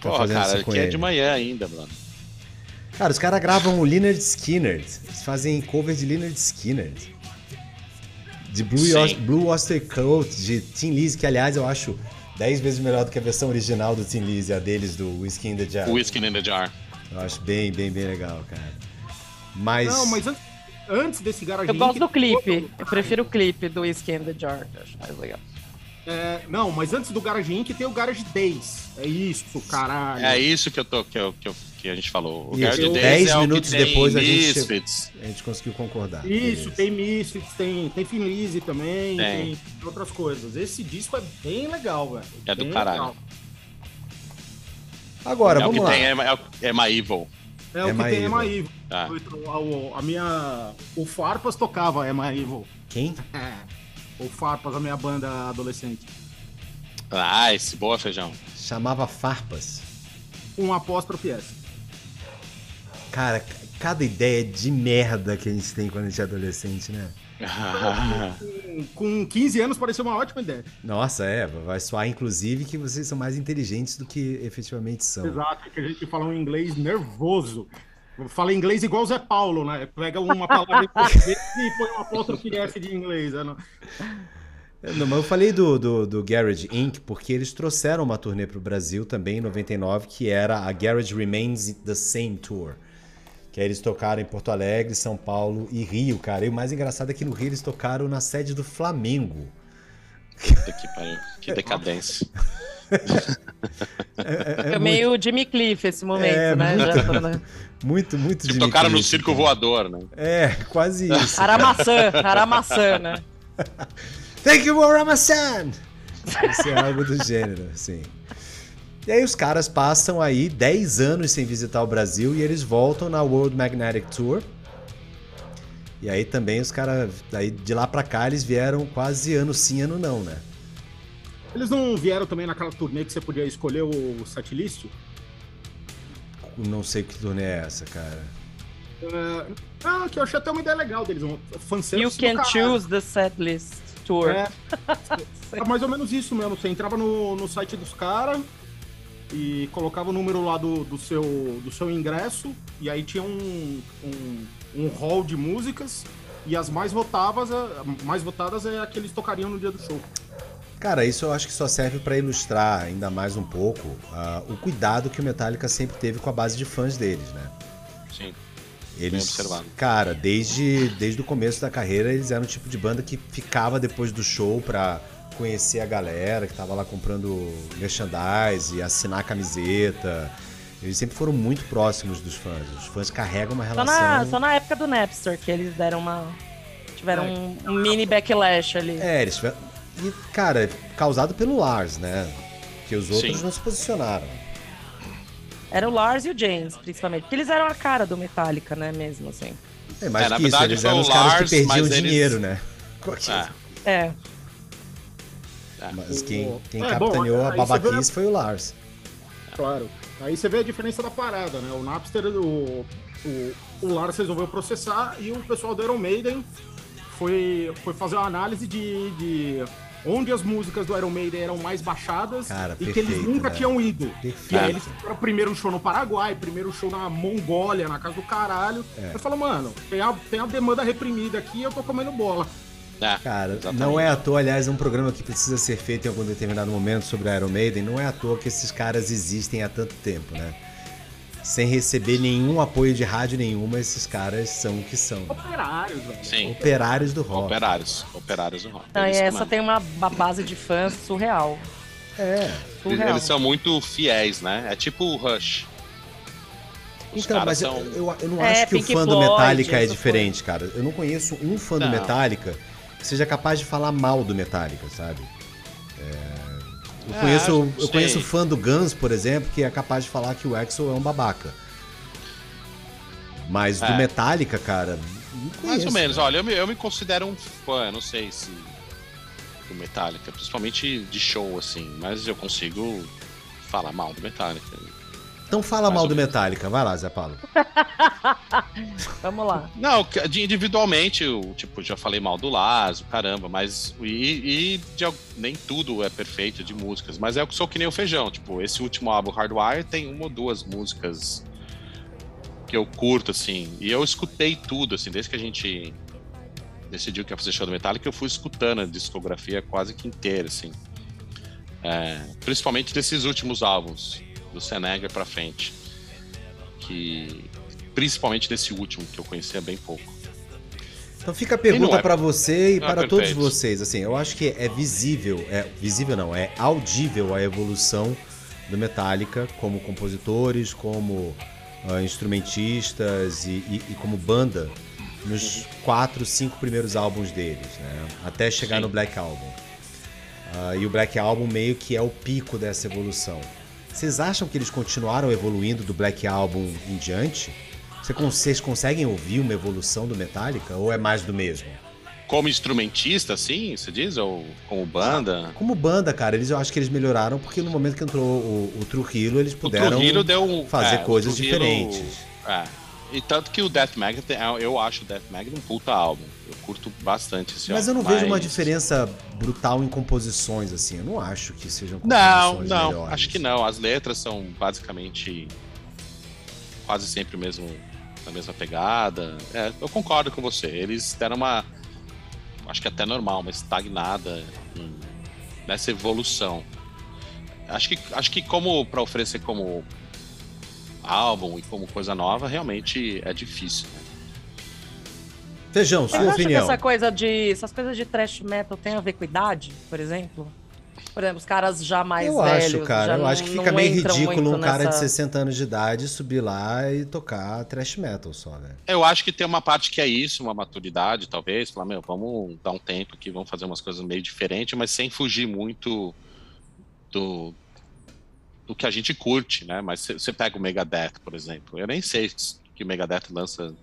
Tá fazendo cara, aqui é de manhã ainda, mano. Cara, os caras gravam o Leonard Skinner. Eles fazem cover de Leonard Skinner. De Blue. Os- Blue Oyster Cult, de Tim Lizzy, que aliás eu acho 10 vezes melhor do que a versão original do Tim Lizzy, a deles do Whiskey in the Jar. Whiskey in the Jar. Eu acho bem, bem, bem legal, cara. Mas. Não, mas an- antes desse Garage Eu gosto do clipe. todo- Eu prefiro o clipe do Whiskey in the Jar. que eu acho mais legal. É, não, mas antes do Garage Inc tem o Garage Days. É isso, caralho. É isso que eu tô, que, eu, que, eu- que a gente falou. O Isso, Garage eu- Days dez é o que minutos tem depois a gente- Misfits. A gente conseguiu concordar. Isso, Beleza. tem Misfits, tem, tem Finlise também, Tem. tem. outras coisas. Esse disco é bem legal, velho. É do Bem caralho. legal. Agora, é o que vamos lá. tem, é, é, é My Evil. É, o que Emma tem Evil. Emma Evil. Ah. A, o- a minha. O Farpas tocava Emma Evil. Quem? É. [LAUGHS] O Farpas, a minha banda adolescente. Ah, esse boa feijão. Chamava Farpas. Um apóstrofe S. Cara, cada ideia de merda que a gente tem quando a gente é adolescente, né? [LAUGHS] Com- Com 15 anos pareceu uma ótima ideia. Nossa, é, vai soar inclusive que vocês são mais inteligentes do que efetivamente são. Exato, que a gente fala um inglês nervoso. Fala inglês igual o Zé Paulo, né? Pega uma palavra em português [LAUGHS] e põe um apóstrofe S de inglês. Né? Não- É, mas eu falei do, do, do Garage Inc. porque eles trouxeram uma turnê pro Brasil também em 99, que era a Garage Remains the Same Tour. Que aí eles tocaram em Porto Alegre, São Paulo e Rio, cara. E o mais engraçado é que no Rio eles tocaram na sede do Flamengo. Puta que pariu. Que decadência. Fica meio Jimmy Cliff esse momento, É, né? muito. Já né? [LAUGHS] Muito, muito Tipo, Jimmy tocaram no Cliff, circo cara. voador, né? É, quase isso. Aramaçã, Aramaçã, né? [LAUGHS] Thank you, Ramasan! Isso é algo do gênero, sim. E aí os caras passam aí 10 anos sem visitar o Brasil e eles voltam na World Magnetic Tour. E aí também os caras, daí de lá pra cá eles vieram quase ano sim, ano não, né? Eles não vieram também naquela turnê que você podia escolher o setlist? Não sei que turnê é essa, cara. É, ah, que eu achei até uma ideia legal deles. Um You can choose the set list tour. É, [LAUGHS] é mais ou menos isso mesmo. Você entrava no, no site dos caras e colocava o número lá do, do, seu, do seu ingresso, e aí tinha um, um, um hall de músicas, e as mais votadas, mais votadas é a que eles tocariam no dia do show. Cara, isso eu acho que só serve pra ilustrar ainda mais um pouco ah, o cuidado que o Metallica sempre teve com a base de fãs deles, né? Sim. Eles, cara, desde, desde o começo da carreira, eles eram o tipo de banda que ficava depois do show pra conhecer a galera que tava lá comprando merchandise, assinar camiseta. Eles sempre foram muito próximos dos fãs. Os fãs carregam uma Só relação. na, só na época do Napster que eles deram uma. Tiveram um, um mini backlash ali. É, eles tiveram... E, cara, causado pelo Lars, né? Que os outros Sim. não se posicionaram. Era o Lars e o James, principalmente. Porque eles eram a cara do Metallica, né? Mesmo assim. É, mais É, na que isso, verdade, eles eram o os caras Lars, que perdiam mas eles- dinheiro, né? É, É. Mas quem, quem É, bom, capitaneou aí a babaquice foi o Lars. Claro. Aí você vê a diferença da parada, né? O Napster, o, o, o Lars resolveu processar e o pessoal do Iron Maiden foi, foi fazer uma análise de, de onde as músicas do Iron Maiden eram mais baixadas Cara, e que eles perfeito, nunca tinham ido. Perfeito. E aí eles fizeram o primeiro show no Paraguai, primeiro show na Mongólia, na casa do caralho. É. Eu falo, mano, tem a, tem a demanda reprimida aqui e eu tô comendo bola. É, Cara, exatamente. não é à toa, aliás, um programa que precisa ser feito em algum determinado momento sobre a Iron Maiden, não é à toa que esses caras existem há tanto tempo, né? Sem receber nenhum apoio de rádio nenhuma, esses caras são o que são. Operários, velho. Sim, Operários do rock. operários. Operários do rock. Não, e É isso essa mesmo. tem uma, base de fãs surreal. É. Eles, Surreal. eles são muito fiéis, né? É tipo o Rush. Os Então, mas eu, são. eu, eu não É, acho que Pink o fã do Floyd, Metallica é diferente, cara. Eu não conheço um fã do Não. Metallica que seja capaz de falar mal do Metallica, sabe? É, Eu É, conheço, eu conheço fã do Guns, por exemplo, que é capaz de falar que o Axel é um babaca. Mas do É. Metallica, cara, não Mais conheço, ou menos. né? Olha, eu me, eu me considero um fã, não sei se. Do Metallica, principalmente de show, assim. Mas eu consigo falar mal do Metallica. Então fala mal do. Metallica, vai lá, Zé Paulo. [LAUGHS] Vamos lá. Não, que- individualmente, eu, tipo, já falei mal do Lazo, caramba, mas. E, e de nem tudo é perfeito de músicas, mas é eu sou que nem o feijão. Tipo, esse último álbum, Hardwire, tem uma ou duas músicas que eu curto, assim. E eu escutei tudo, assim, desde que a gente decidiu que ia fazer show do Metallica, eu fui escutando a discografia quase que inteira, assim. É, principalmente desses últimos álbuns, do Senegal pra frente. Que. Principalmente desse último, que eu conhecia bem pouco. Então fica a pergunta é- pra você e é para todos perfeito. vocês. Assim, eu acho que é visível, é visível não, é audível a evolução do Metallica como compositores, como ah, instrumentistas e, e- e como banda nos quatro, cinco primeiros álbuns deles, né? Até chegar Sim. no Black Album. Ah, e o Black Album meio que é o pico dessa evolução. Vocês acham que eles continuaram evoluindo do Black Album em diante? Vocês conseguem ouvir uma evolução do Metallica ou é mais do mesmo? Como instrumentista, assim, você diz? Ou como banda? Como banda, cara, eles eu acho que eles melhoraram porque no momento que entrou o, o Trujillo, eles puderam Trujillo deu fazer é, coisas Trujillo- diferentes. É. E tanto que o Death Magnet, é- eu acho o Death Magnet um puta álbum. Eu curto bastante esse Mas álbum. eu não vejo uma mas- diferença brutal em composições, assim. Eu não acho que sejam Não, composições não, melhores. acho que não. As letras são basicamente quase sempre o mesmo, a mesma pegada. É, eu concordo com você. Eles deram uma, acho que até normal, uma estagnada nessa evolução. Acho que, acho que como para oferecer como álbum e como coisa nova, realmente é difícil. né? Feijão, Você sua acha opinião. que essa coisa de. Essas coisas de trash metal tem a ver com idade, por exemplo? Por exemplo, os caras já mais eu velhos. acho, cara. já Eu não- acho que fica meio ridículo um cara de nessa- 60 anos de idade subir lá e tocar thrash metal só, né? Eu acho que tem uma parte que é isso, uma maturidade, talvez. Falar, meu, vamos dar um tempo aqui, vamos fazer umas coisas meio diferentes, mas sem fugir muito do, do que a gente curte, né? Mas você pega o Megadeth, por exemplo. Eu nem sei se- que o Megadeth lança.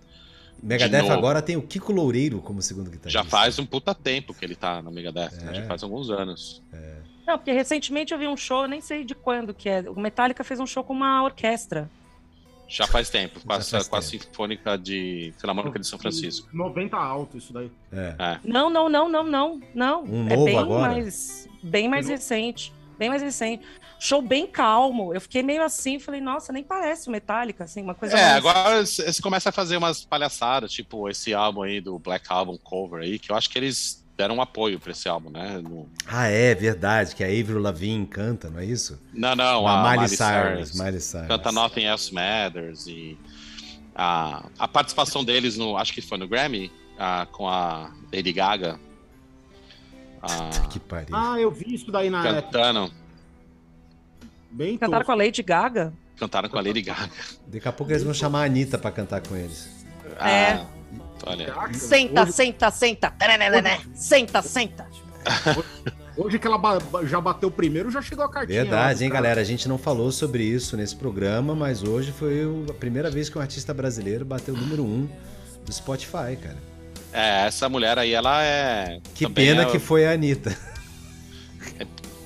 Megadeth agora tem o Kiko Loureiro como segundo guitarrista. Já faz um puta tempo que ele tá na Megadeth, né? É. Já faz alguns anos. Não, porque recentemente eu vi um show, nem sei de quando que é. O Metallica fez um show com uma orquestra. Já faz tempo, com, Já essa, faz com a tempo. Sinfônica de Filarmônica de São Francisco. 90 alto isso daí. É. É. Não, não, não, não, não, não. Um é novo bem agora? mais, bem mais recente, bem mais recente. Show bem calmo. Eu fiquei meio assim, falei, nossa, nem parece o Metallica, assim, uma coisa É, mais... agora eles começam a fazer umas palhaçadas, tipo esse álbum aí do Black Album Cover aí, que eu acho que eles deram um apoio pra esse álbum, né? No- Ah, é verdade, que a Avril Lavigne canta, não é isso? Não, não, a a Miley Miley Cyrus, Cyrus. Miley Cyrus. Canta Nothing Else Matters e A, a participação deles no. Acho que foi no Grammy, ah, com a Lady Gaga. Ah, Que pariu. Ah, eu vi isso daí na época. cantando. Bem Cantaram com a Lady Gaga? Cantaram com a Lady Gaga. Daqui a pouco eles vão chamar a Anitta pra cantar com eles. É. Ah, olha. Caraca, Senta, hoje, senta, senta. Senta, senta. hoje que ela já bateu primeiro, já chegou a cartinha. Verdade, hein, cara. galera? A gente não falou sobre isso nesse programa, mas hoje foi o- a primeira vez que um artista brasileiro bateu o número um do Spotify, cara. É, essa mulher aí, ela é. Que pena é- que foi a Anitta.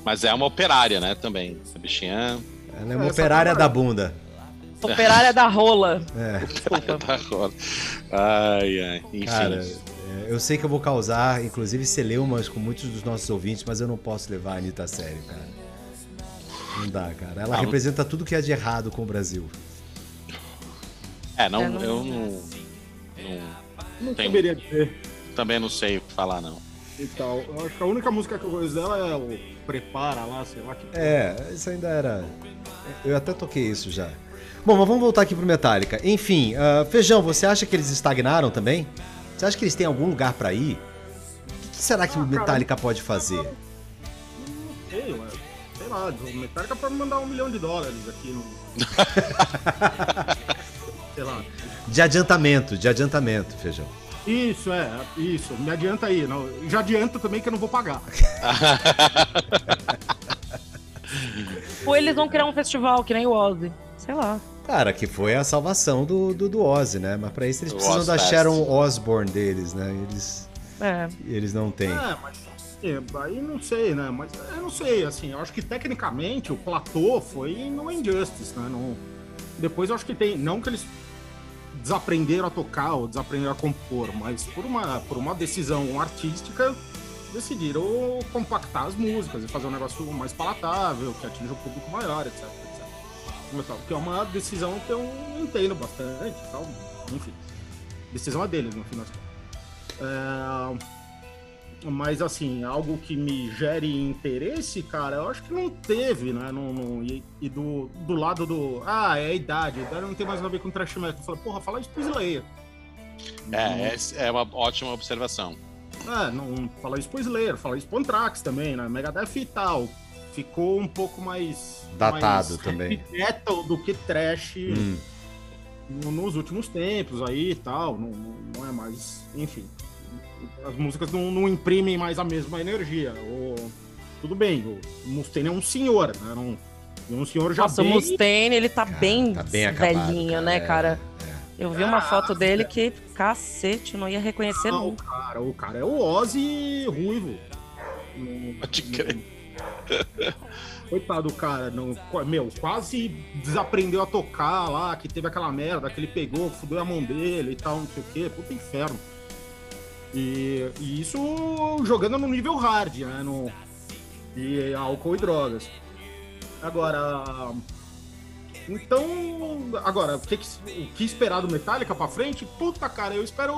Mas é uma operária, né? Também. Essa bichinha. Ela é uma Essa operária da bunda. Operária da rola. É, [LAUGHS] Desculpa. Tá rola. Ai, ai. Enfim. cara, é, eu sei que eu vou causar, inclusive, celeumas com muitos dos nossos ouvintes, mas eu não posso levar a Anitta a sério, cara. Não dá, cara. Ela Ah, não- representa tudo que é de errado com o Brasil. é, não, É, não- eu não, não- Não Tem- saberia dizer Também não sei o que falar, não. e tal. Eu acho que a única música que eu conheço dela é o Prepara lá, sei lá que. É, isso ainda era. Eu até toquei isso já. Bom, mas vamos voltar aqui pro Metallica. Enfim, ah, Feijão, você acha que eles estagnaram também? Você acha que eles têm algum lugar pra ir? O que, que será que Ah, o cara, Metallica pode fazer? Não sei, ué. Sei lá, o Metallica pode mandar um milhão de dólares aqui no. [LAUGHS] sei lá. De adiantamento, de adiantamento, Feijão. Isso, é, isso. Me adianta aí. Não, já adianta também que eu não vou pagar. [LAUGHS] Ou eles vão criar um festival, que nem o Ozzy. Sei lá. Cara, que foi a salvação do, do, do Ozzy, né? Mas pra isso eles O precisam da. Sharon Osbourne deles, né? Eles, É. eles não têm. É, mas é, aí não sei, né? Mas eu não sei, assim, eu acho que tecnicamente o platô foi no Injustice, né? No... Depois eu acho que tem. Não que eles desaprenderam a tocar ou desaprenderam a compor, mas por uma, por uma decisão artística decidiram compactar as músicas e fazer um negócio mais palatável, que atinja o público maior, etc, etc. Que é uma decisão que eu entendo bastante tal. Enfim. Decisão é deles, no fim das contas. É, mas assim, algo que me gere interesse, cara, eu acho que não teve, né? Não, não- e, e do, do lado do. Ah, é a idade. A idade não tem mais nada a ver com trash metal. Eu falei, porra, fala isso pro Slayer. É, essa é uma ótima observação. É, não fala isso pro Slayer, fala isso pro Anthrax também, né? Megadeth e tal. Ficou um pouco mais. Datado mais também. metal do que trash Hum, no- nos últimos tempos aí e tal. Não, não, não é mais. Enfim. As músicas não, não imprimem mais a mesma energia. O, tudo bem, o Mustaine é um senhor, né? Não, e um senhor já Nossa, o bem... Mustaine, ele tá Cara, bem, tá bem acabado, velhinho, cara, né, é, cara? Eu vi uma Ah, foto dele que, cacete, não ia reconhecer Ah, o nunca. cara, o cara é o Ozzy ruivo. Não- Pode crer. Coitado do cara, não, meu, quase desaprendeu a tocar lá, que teve aquela merda que ele pegou, fudeu a mão dele e tal, não sei o quê, puta inferno. E, e isso jogando no nível hard, né? No, e álcool e drogas. Agora. Então, agora, o que, o que esperar do Metallica pra frente? Puta, cara, eu espero.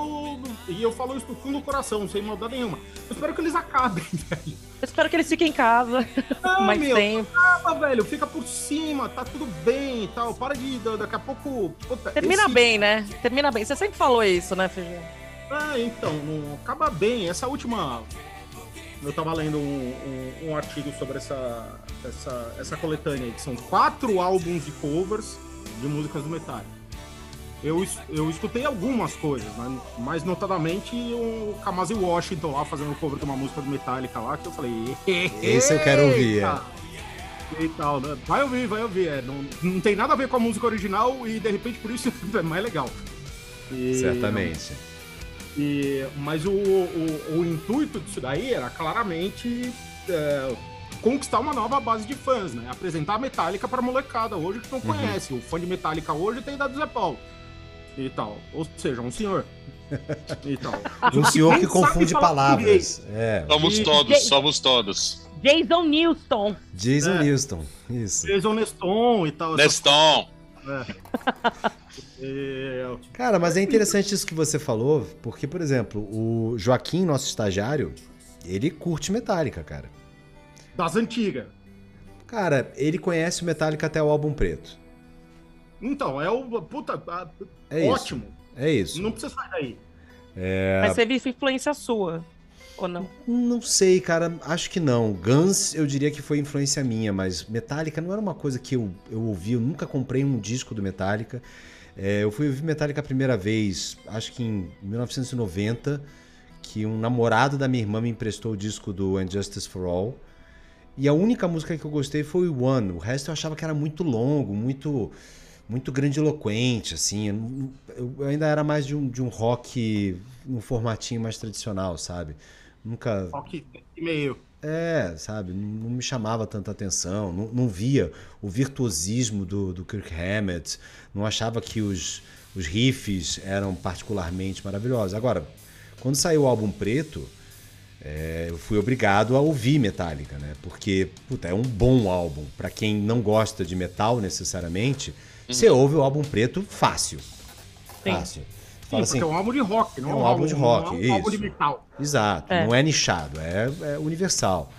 E eu falo isso do fundo do coração, sem maldade nenhuma. Eu espero que eles acabem, [LAUGHS] velho. Eu espero que ele fique em casa Ah, [LAUGHS] mais meu, tempo. acaba, velho. Fica por cima, tá tudo bem e tal. Para de. da- Daqui a pouco. puta, Termina esse- bem, né? Termina bem. Você sempre falou isso, né, Feijão? Ah, então, não, acaba bem. Essa última. Eu tava lendo um, um- um artigo sobre essa, essa, essa coletânea aí, que são quatro álbuns de covers de músicas do Metallica. Eu, eu escutei algumas coisas, né? mais notadamente o Kamasi Washington lá fazendo o cover de uma música do Metallica lá, que eu falei. Esse eu quero ouvir, é. "Eita!" E tal, né? Vai ouvir, vai ouvir. É, não, não tem nada a ver com a música original e de repente por isso [LAUGHS] é mais legal. E- certamente. E, mas o, o, o intuito disso daí era claramente é, conquistar uma nova base de fãs, né? Apresentar a Metallica pra molecada hoje que não conhece. O fã de Metallica hoje tem idade do Zé Paulo. E tal. Ou seja, um senhor. E tal. [LAUGHS] Um senhor que confunde palavras. É, Somos E- todos, somos todos. Jason Newston. Jason É. Newston. Isso. Jason Neston e tal. Neston. É, Cara, mas é interessante isso que você falou, porque, por exemplo, o Joaquim, nosso estagiário, ele curte Metallica, cara. das antigas. Cara, ele conhece o Metallica até o álbum preto. Então, é o. Puta, É isso. ótimo. É isso. Não precisa sair daí. Mas teve influência sua, ou não? Não sei, cara. Acho que não. Guns, eu diria que foi influência minha, mas Metallica não era uma coisa que eu, eu ouvi. Eu nunca comprei um disco do Metallica. É, eu fui ouvir Metallica a primeira vez, acho que em 1990, que um namorado da minha irmã me emprestou o disco do Injustice for All. E a única música que eu gostei foi o One. O resto eu achava que era muito longo, muito muito grandiloquente, assim. Eu, ainda era mais de um, de um rock num formatinho mais tradicional, sabe? Nunca. Rock e meio. É, sabe? Não, não me chamava tanta atenção. Não, não via o virtuosismo do, do Kirk Hammett. Não achava que os, os riffs eram particularmente maravilhosos. Agora, quando saiu o álbum preto, é, eu fui obrigado a ouvir Metallica, né? Porque, puta, é um bom álbum. Pra quem não gosta de metal necessariamente, você ouve o álbum preto fácil. Sim. Fácil. Sim, Fala assim, é um álbum de rock, não é um álbum de rock, não é um álbum de metal. Exato, É. não é nichado, é, é universal.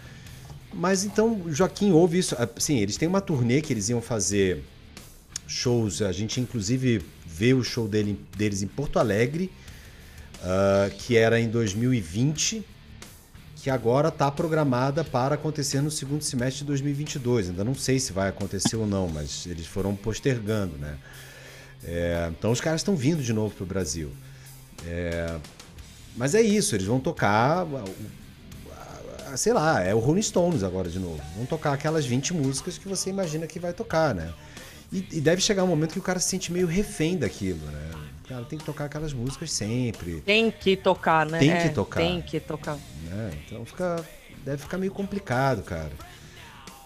Mas então, o Joaquim ouve isso. Assim, eles têm uma turnê que eles iam fazer shows. A gente, inclusive, vê o show dele, deles em Porto Alegre, ah, que era em 2020, que agora está programada para acontecer no segundo semestre de 2022. Ainda não sei se vai acontecer ou não, mas eles foram postergando, né? É, então os caras estão vindo de novo para o Brasil. É, mas é isso, eles vão tocar, sei lá, é o Rolling Stones agora de novo. Vão tocar aquelas 20 músicas que você imagina que vai tocar, né? E, e deve chegar um momento que o cara se sente meio refém daquilo, né? O cara tem que tocar aquelas músicas sempre, Tem que tocar, né? Tem É, que tocar. Tem que tocar. né? Então fica, deve ficar meio complicado, cara.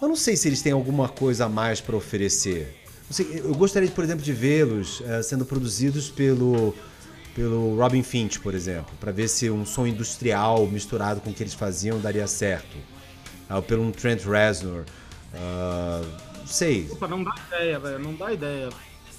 Eu não sei se eles têm alguma coisa a mais para oferecer. Eu gostaria, por exemplo, de vê-los eh, sendo produzidos pelo, pelo Robin Finch, por exemplo, para ver se um som industrial misturado com o que eles faziam daria certo. Ah, pelo um Trent Reznor. não sei. Puta, não dá ideia, velho. Não dá ideia.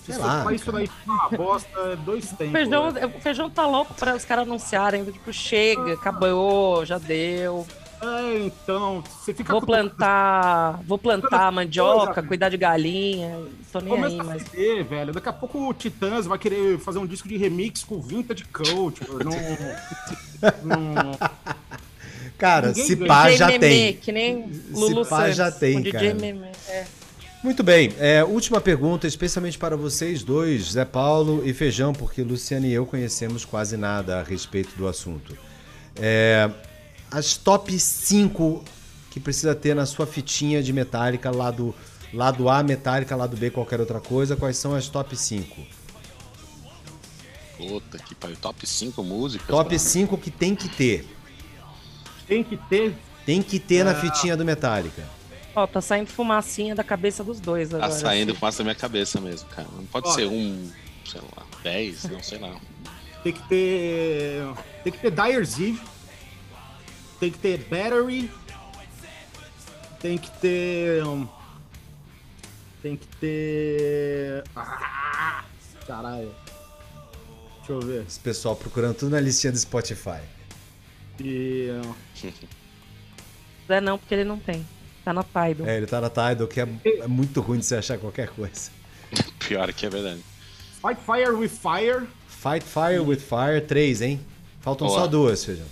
Se Sei lá, isso daí uma bosta, é dois tempos. Feijão, velho. o feijão tá louco para os caras anunciarem. Tipo, chega, acabou, já deu. É, então, você fica Vou plantar, vou plantar mandioca, cuidar de galinha. Tô nem Começa aí, a mas. velho. Daqui a pouco o Titãs vai querer fazer um disco de remix com Vintage Coach. [LAUGHS] Não, não, Cara, Ninguém se pá já Memê, tem. Que nem Lulu pá, Santos, já tem, cara. Memê. É. Muito bem, é, última pergunta, especialmente para vocês dois, Zé Paulo e Feijão, porque Luciano e eu conhecemos quase nada a respeito do assunto. É, as top 5 que precisa ter na sua fitinha de Metallica, lado, lado A Metallica, lado B qualquer outra coisa, quais são as top 5? Puta que pariu. Top 5 músicas. Top mano. 5 que tem que ter. tem que ter. Tem que ter na fitinha do Metallica. Ó, tá saindo fumacinha da cabeça dos dois Tá agora. saindo assim. fumaça da minha cabeça mesmo, cara. Não pode Olha. ser um, sei lá, 10, não sei lá. Tem que ter. Tem que ter Dyer's Eve. Tem que ter Battery. Tem que ter. um, Tem que ter. Ah, caralho. Deixa eu ver. Esse pessoal procurando tudo na listinha do Spotify. E. [LAUGHS] É não, porque ele não tem. Tá na Tidal. É, ele tá na Tidal, que é, é muito ruim de você achar qualquer coisa. [LAUGHS] Pior que é verdade. Fight Fire with Fire. Fight Fire with Fire 3, hein? Faltam Boa. só duas, feijão.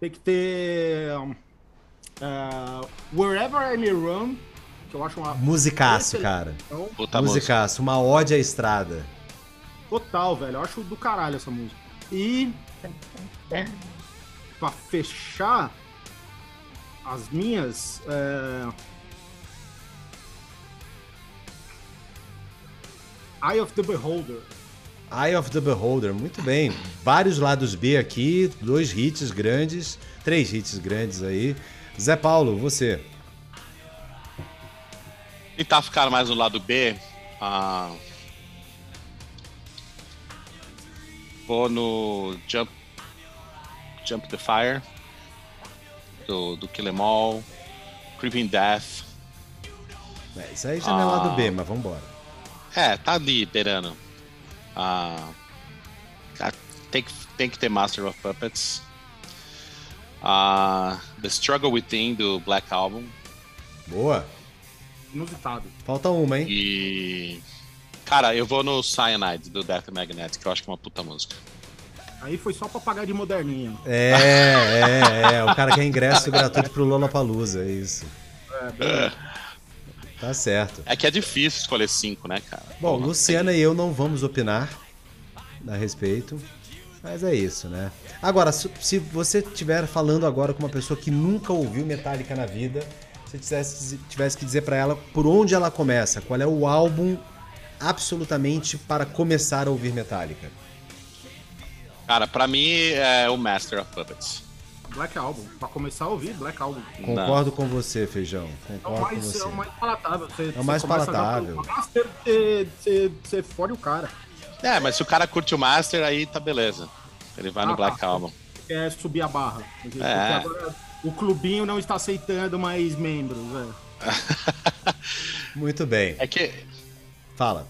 Tem que ter. ah, Wherever I May Run. Que eu acho uma. Musicaço, cara. Puta música. Musicaço, uma ode à estrada. Total, velho. Eu acho do caralho essa música. E. Pra fechar. As minhas. É... Eye of the Beholder. Eye of the Beholder, muito bem. Vários lados B aqui, dois hits grandes, três hits grandes aí. Zé Paulo, você. Tentar ficar mais no lado B. ah, Vou no Jump, Jump the Fire. Do, do Kill Em All. Creeping Death. É, isso aí já não é lado B, mas vambora. É, tá ali, beirando. Ah, ah, tem, que, tem que ter Master of Puppets. Ah, The Struggle Within, do Black Album. Boa. Inusitado. Falta uma, hein? E. Cara, eu vou no Cyanide do Death Magnetic, que eu acho que é uma puta música. Aí foi só pra pagar de moderninha. É, é, é. O cara quer ingresso gratuito pro Lollapalooza, é isso. É, bem- Tá certo. É que é difícil escolher cinco, né, cara? Bom, Porra, Luciana e eu não vamos opinar a respeito, mas é isso, né? Agora, se se você estiver falando agora com uma pessoa que nunca ouviu Metallica na vida, se tivesse, tivesse que dizer pra ela por onde ela começa, qual é o álbum absolutamente para começar a ouvir Metallica? Cara, pra mim é o Master of Puppets. Black Album. Pra começar a ouvir, Black Album. Concordo com você, Feijão. É o Concordo com mais, você. é o mais palatável. Você, É o mais você palatável. Master, Você, você, você fode o cara. É, mas se o cara curte o Master, aí tá beleza. Ele vai no Ah, Black tá. Album. Quer subir a barra. É. porque agora o clubinho não está aceitando mais membros. [LAUGHS] É. Muito bem. É que. Fala.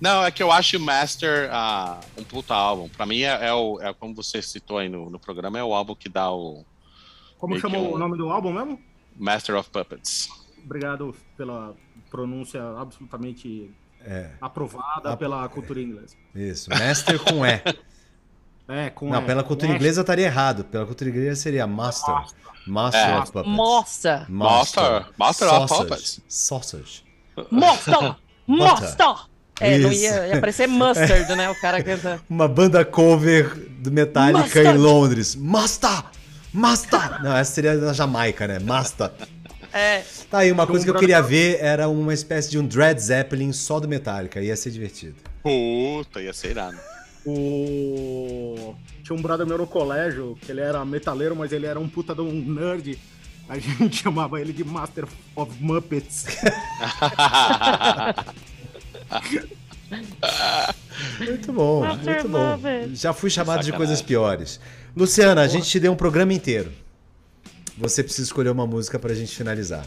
Não, é que eu acho o Master ah, um puta álbum. Pra mim é, é o. É, como você citou aí no, no programa, é o álbum que dá o Como chamou o nome do álbum mesmo? Master of Puppets. Obrigado pela pronúncia absolutamente É, aprovada Ap- pela cultura inglesa. isso. Master com E. [LAUGHS] É, com Não, E. pela cultura Master- inglesa eu estaria errado. Pela cultura inglesa seria Master. Master É. of Puppets. Mostra! Master. Master of Sausage. Puppets. Sausage. Mostra! [LAUGHS] Mostra! É, não ia, ia parecer [LAUGHS] mustard, né? O cara cantando. Uma banda cover do Metallica Master. em Londres. Master! Master! Não, essa seria da Jamaica, né? Master. É, Tá aí, uma coisa que eu queria ver era uma espécie de um Dread Zeppelin só do Metallica. Ia ser divertido. Puta, ia ser irado. O... Tinha um brother meu no colégio, que ele era metaleiro, mas ele era um puta de um nerd. A gente [LAUGHS] chamava ele de Master of Muppets. [LAUGHS] Muito bom, Master muito bom. Muppet. Já fui chamado de coisas piores. Luciana, a gente te deu um programa inteiro. Você precisa escolher uma música pra gente finalizar.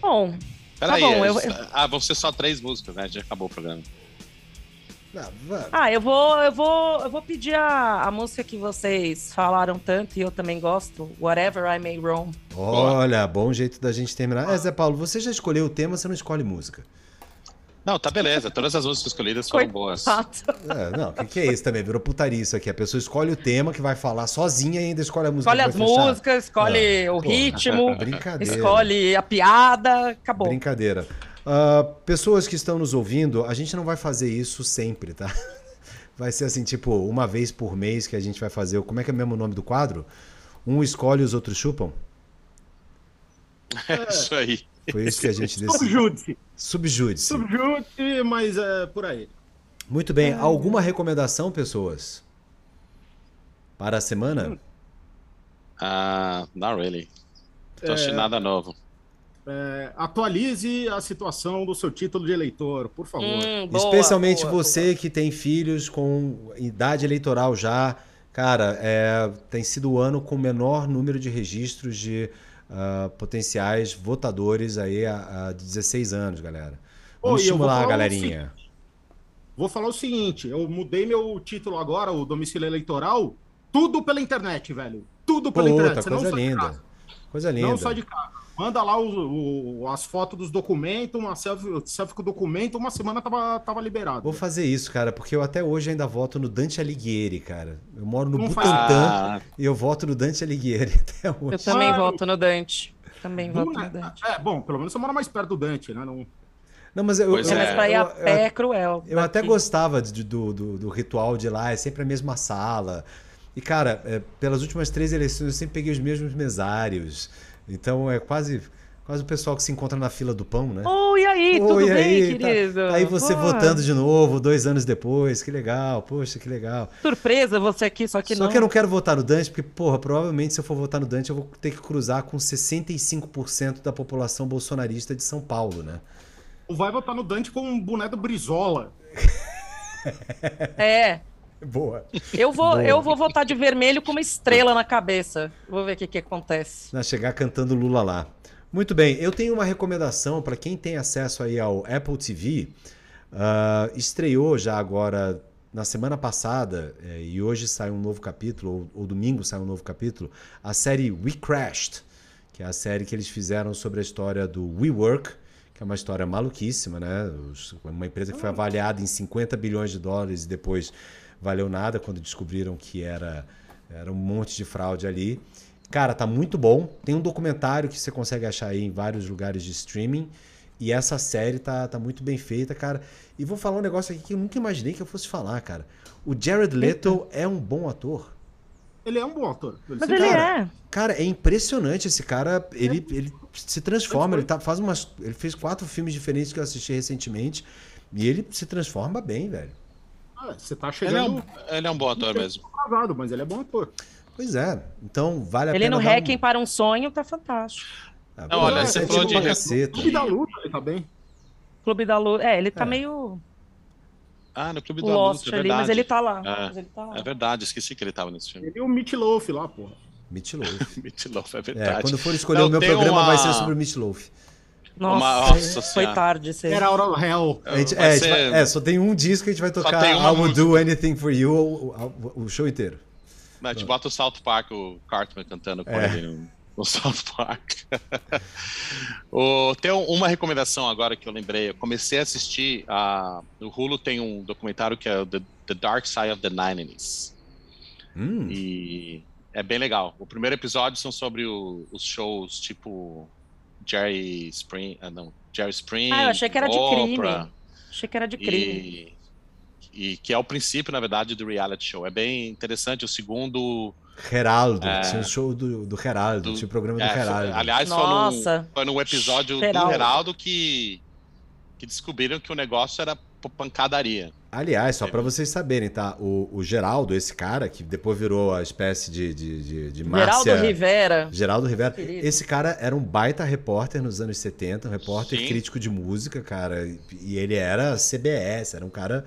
bom. Peraí, Tá bom, é- eu- eu- ah, vão ser só três músicas, né? Já acabou o programa. Ah, Ah, eu vou, eu vou, eu vou pedir a, a música que vocês falaram tanto e eu também gosto, Whatever I May Roam. Olha, bom jeito da gente terminar. É, Zé Paulo, você já escolheu o tema, você não escolhe música. Não, tá beleza. Todas as músicas escolhidas foram boas. É, não, o que, que é isso também? Virou putaria isso aqui. A pessoa escolhe o tema que vai falar sozinha e ainda escolhe a música Escolhe que as fechar. músicas, escolhe Ah, o porra. ritmo, [LAUGHS] Brincadeira. escolhe a piada, acabou. Brincadeira. Ah, pessoas que estão nos ouvindo, a gente não vai fazer isso sempre, tá? [LAUGHS] Vai ser assim, tipo, uma vez por mês que a gente vai fazer. o- Como é que é mesmo o nome do quadro? Um escolhe e os outros chupam? É isso aí. Foi isso que a gente [LAUGHS] decidiu. Subjúdice. Subjúdice. Subjúdice, mas é por aí. Muito bem. Alguma recomendação, pessoas? Para a semana? Ah, not really. Tô É. nada novo. É, atualize a situação do seu título de eleitor, por favor. Hum, boa, Especialmente boa, você que tem filhos com idade eleitoral já. Cara, é, tem sido o ano com o menor número de registros de ah, potenciais votadores aí a, a 16 anos, galera. Pô, Vamos vou estimular a falar um galerinha. Vou falar o seguinte: eu mudei meu título agora, o domicílio eleitoral, tudo pela internet, velho. Tudo pela internet. Você não coisa linda. Coisa linda. Não sai de casa. Manda lá o- o- as fotos dos documentos, uma selfie, selfie com o documento, uma semana tava, tava liberado. Vou fazer isso, cara, porque eu até hoje ainda voto no Dante Alighieri, cara. Eu moro no Não Butantã Ah, e eu voto no Dante Alighieri [LAUGHS] até Eu hoje. também Mano. voto no Dante. Também voto no é, Dante. é, bom, pelo menos você mora mais perto do Dante, né? Não, Não, mas eu, Pois É, eu- mas pra ir a eu- pé é cruel. Eu até daqui. gostava de- do, do, do ritual de lá, é sempre a mesma sala. E, cara, é, pelas últimas três eleições eu sempre peguei os mesmos mesários. Então é quase, quase o pessoal que se encontra na fila do pão, né? Oi, e aí, tudo Oi, bem, aí, tá- querido? tá aí você Pô, votando de novo, dois anos depois, que legal, poxa, que legal. Surpresa você aqui, só que Só não. que eu não quero votar no Dante, porque, porra, provavelmente se eu for votar no Dante, eu vou ter que cruzar com 65% da população bolsonarista de São Paulo, né? vai votar no Dante com um boné do Brizola. É, Boa. eu vou, Boa. eu vou votar de vermelho com uma estrela na cabeça. Vou ver o que que acontece. Na chegar cantando Lula lá. Muito bem, eu tenho uma recomendação para quem tem acesso aí ao Apple TV. Ah, estreou já agora na semana passada eh, e hoje sai um novo capítulo, ou, ou domingo sai um novo capítulo, a série We Crashed, que é a série que eles fizeram sobre a história do WeWork, que é uma história maluquíssima, né? Os- Uma empresa que foi avaliada em 50 bilhões de dólares e depois valeu nada quando descobriram que era, era um monte de fraude ali. Cara, tá muito bom. Tem um documentário que você consegue achar aí em vários lugares de streaming. E essa série tá, tá muito bem feita, cara. E vou falar um negócio aqui que eu nunca imaginei que eu fosse falar, cara. O Jared Leto é um bom ator. Ele é um bom ator. Ele Mas ele é. é. Cara, é impressionante esse cara. Ele, ele se transforma. Ele, tá, faz umas, ele fez quatro filmes diferentes que eu assisti recentemente. E ele se transforma bem, velho. Ah, Você tá Ele é, chegando um, ele é um bom ator mesmo. atrasado, mas ele é bom ator. Pois é. Então vale a Ele pena. no dar um- Hacking para um Sonho tá fantástico. Ah, Não, olha, é, você é falou tipo de- caceta. Clube da luta, ele tá bem. Clube da Luta. É, ele tá É. meio Ah, no Clube da lost Luta, é ali, verdade. mas ele tá lá. É. Mas ele tá lá. É verdade, esqueci que ele tava nesse filme. Ele e o Meat Loaf lá, porra. Meatloaf. [LAUGHS] Meatloaf, é É, verdade. quando for escolher Não, o meu programa, uma- vai ser sobre o Meatloaf. Nossa, Uma- nossa foi senhora. tarde isso aí. Era Out of Hell. A gente- é, a gente ser- vai- é, só tem um disco que a gente vai tocar I Will música. Do Anything For You o, o- o show inteiro. Não, a gente bota o South Park, o Cartman cantando com É. ele no, no South Park. [LAUGHS] o, tem um- uma recomendação agora que eu lembrei. Eu comecei a assistir. A, no Hulu tem um documentário que é o The, The Dark Side of the Nineties. Hum, E é bem legal. O primeiro episódio são sobre o- os shows tipo Jerry Spring. Ah, não. Jerry Spring. Ah, eu achei que era de Oprah, crime. Achei que era de crime. E, e que é o princípio, na verdade, do reality show. É bem interessante. O segundo. Heraldo. É. Tinha o show do, do Heraldo. Do- tinha o programa do é, Heraldo. aliás, Nossa. foi num episódio Heraldo. do Heraldo que, que descobriram que o negócio era pancadaria. Aliás, só pra vocês saberem, tá? O, o Geraldo, esse cara, que depois virou a espécie de, de, de, de Márcia... Geraldo Rivera. Geraldo Rivera. Querido. Esse cara era um baita repórter nos anos 70, um repórter Sim. crítico de música, cara. E ele era CBS, era um cara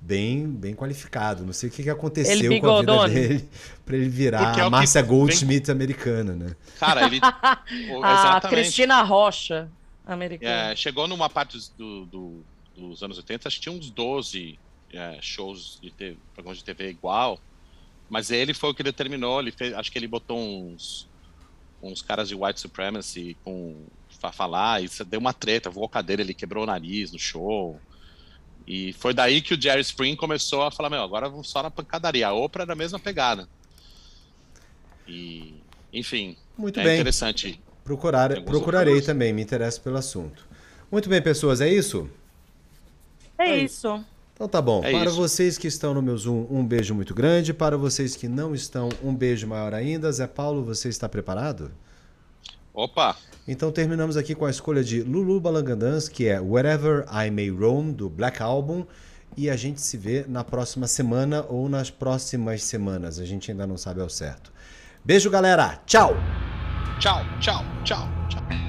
bem, bem qualificado. Não sei o que, que aconteceu Ele com a vida dele [LAUGHS] pra ele virar é a que Márcia vem- Goldsmith americana, né? Cara, ele. [LAUGHS] o- A. Cristina Rocha, americana. É, chegou numa parte do, do- dos anos 80, acho que tinha uns 12 é, shows de TV, programas de TV igual. Mas ele foi o que determinou. Ele fez, acho que ele botou uns, uns caras de white supremacy com pra falar, e isso deu uma treta, voou a cadeira, ele quebrou o nariz no show. E foi daí que o Jerry Spring começou a falar, meu, agora vamos só na pancadaria. A Oprah era a mesma pegada. E, enfim, Muito é bem. interessante. Procurar, procurarei outros. também, me interesso pelo assunto. Muito bem, pessoas, é isso? É isso. Então tá bom. É Para isso. vocês que estão no meu Zoom, um beijo muito grande. Para vocês que não estão, um beijo maior ainda. Zé Paulo, você está preparado? Opa! Então terminamos aqui com a escolha de Lulu Balangandans, que é Wherever I May Roam, do Black Album. E a gente se vê na próxima semana ou nas próximas semanas. A gente ainda não sabe ao certo. Beijo, galera. Tchau! Tchau, tchau, tchau, tchau.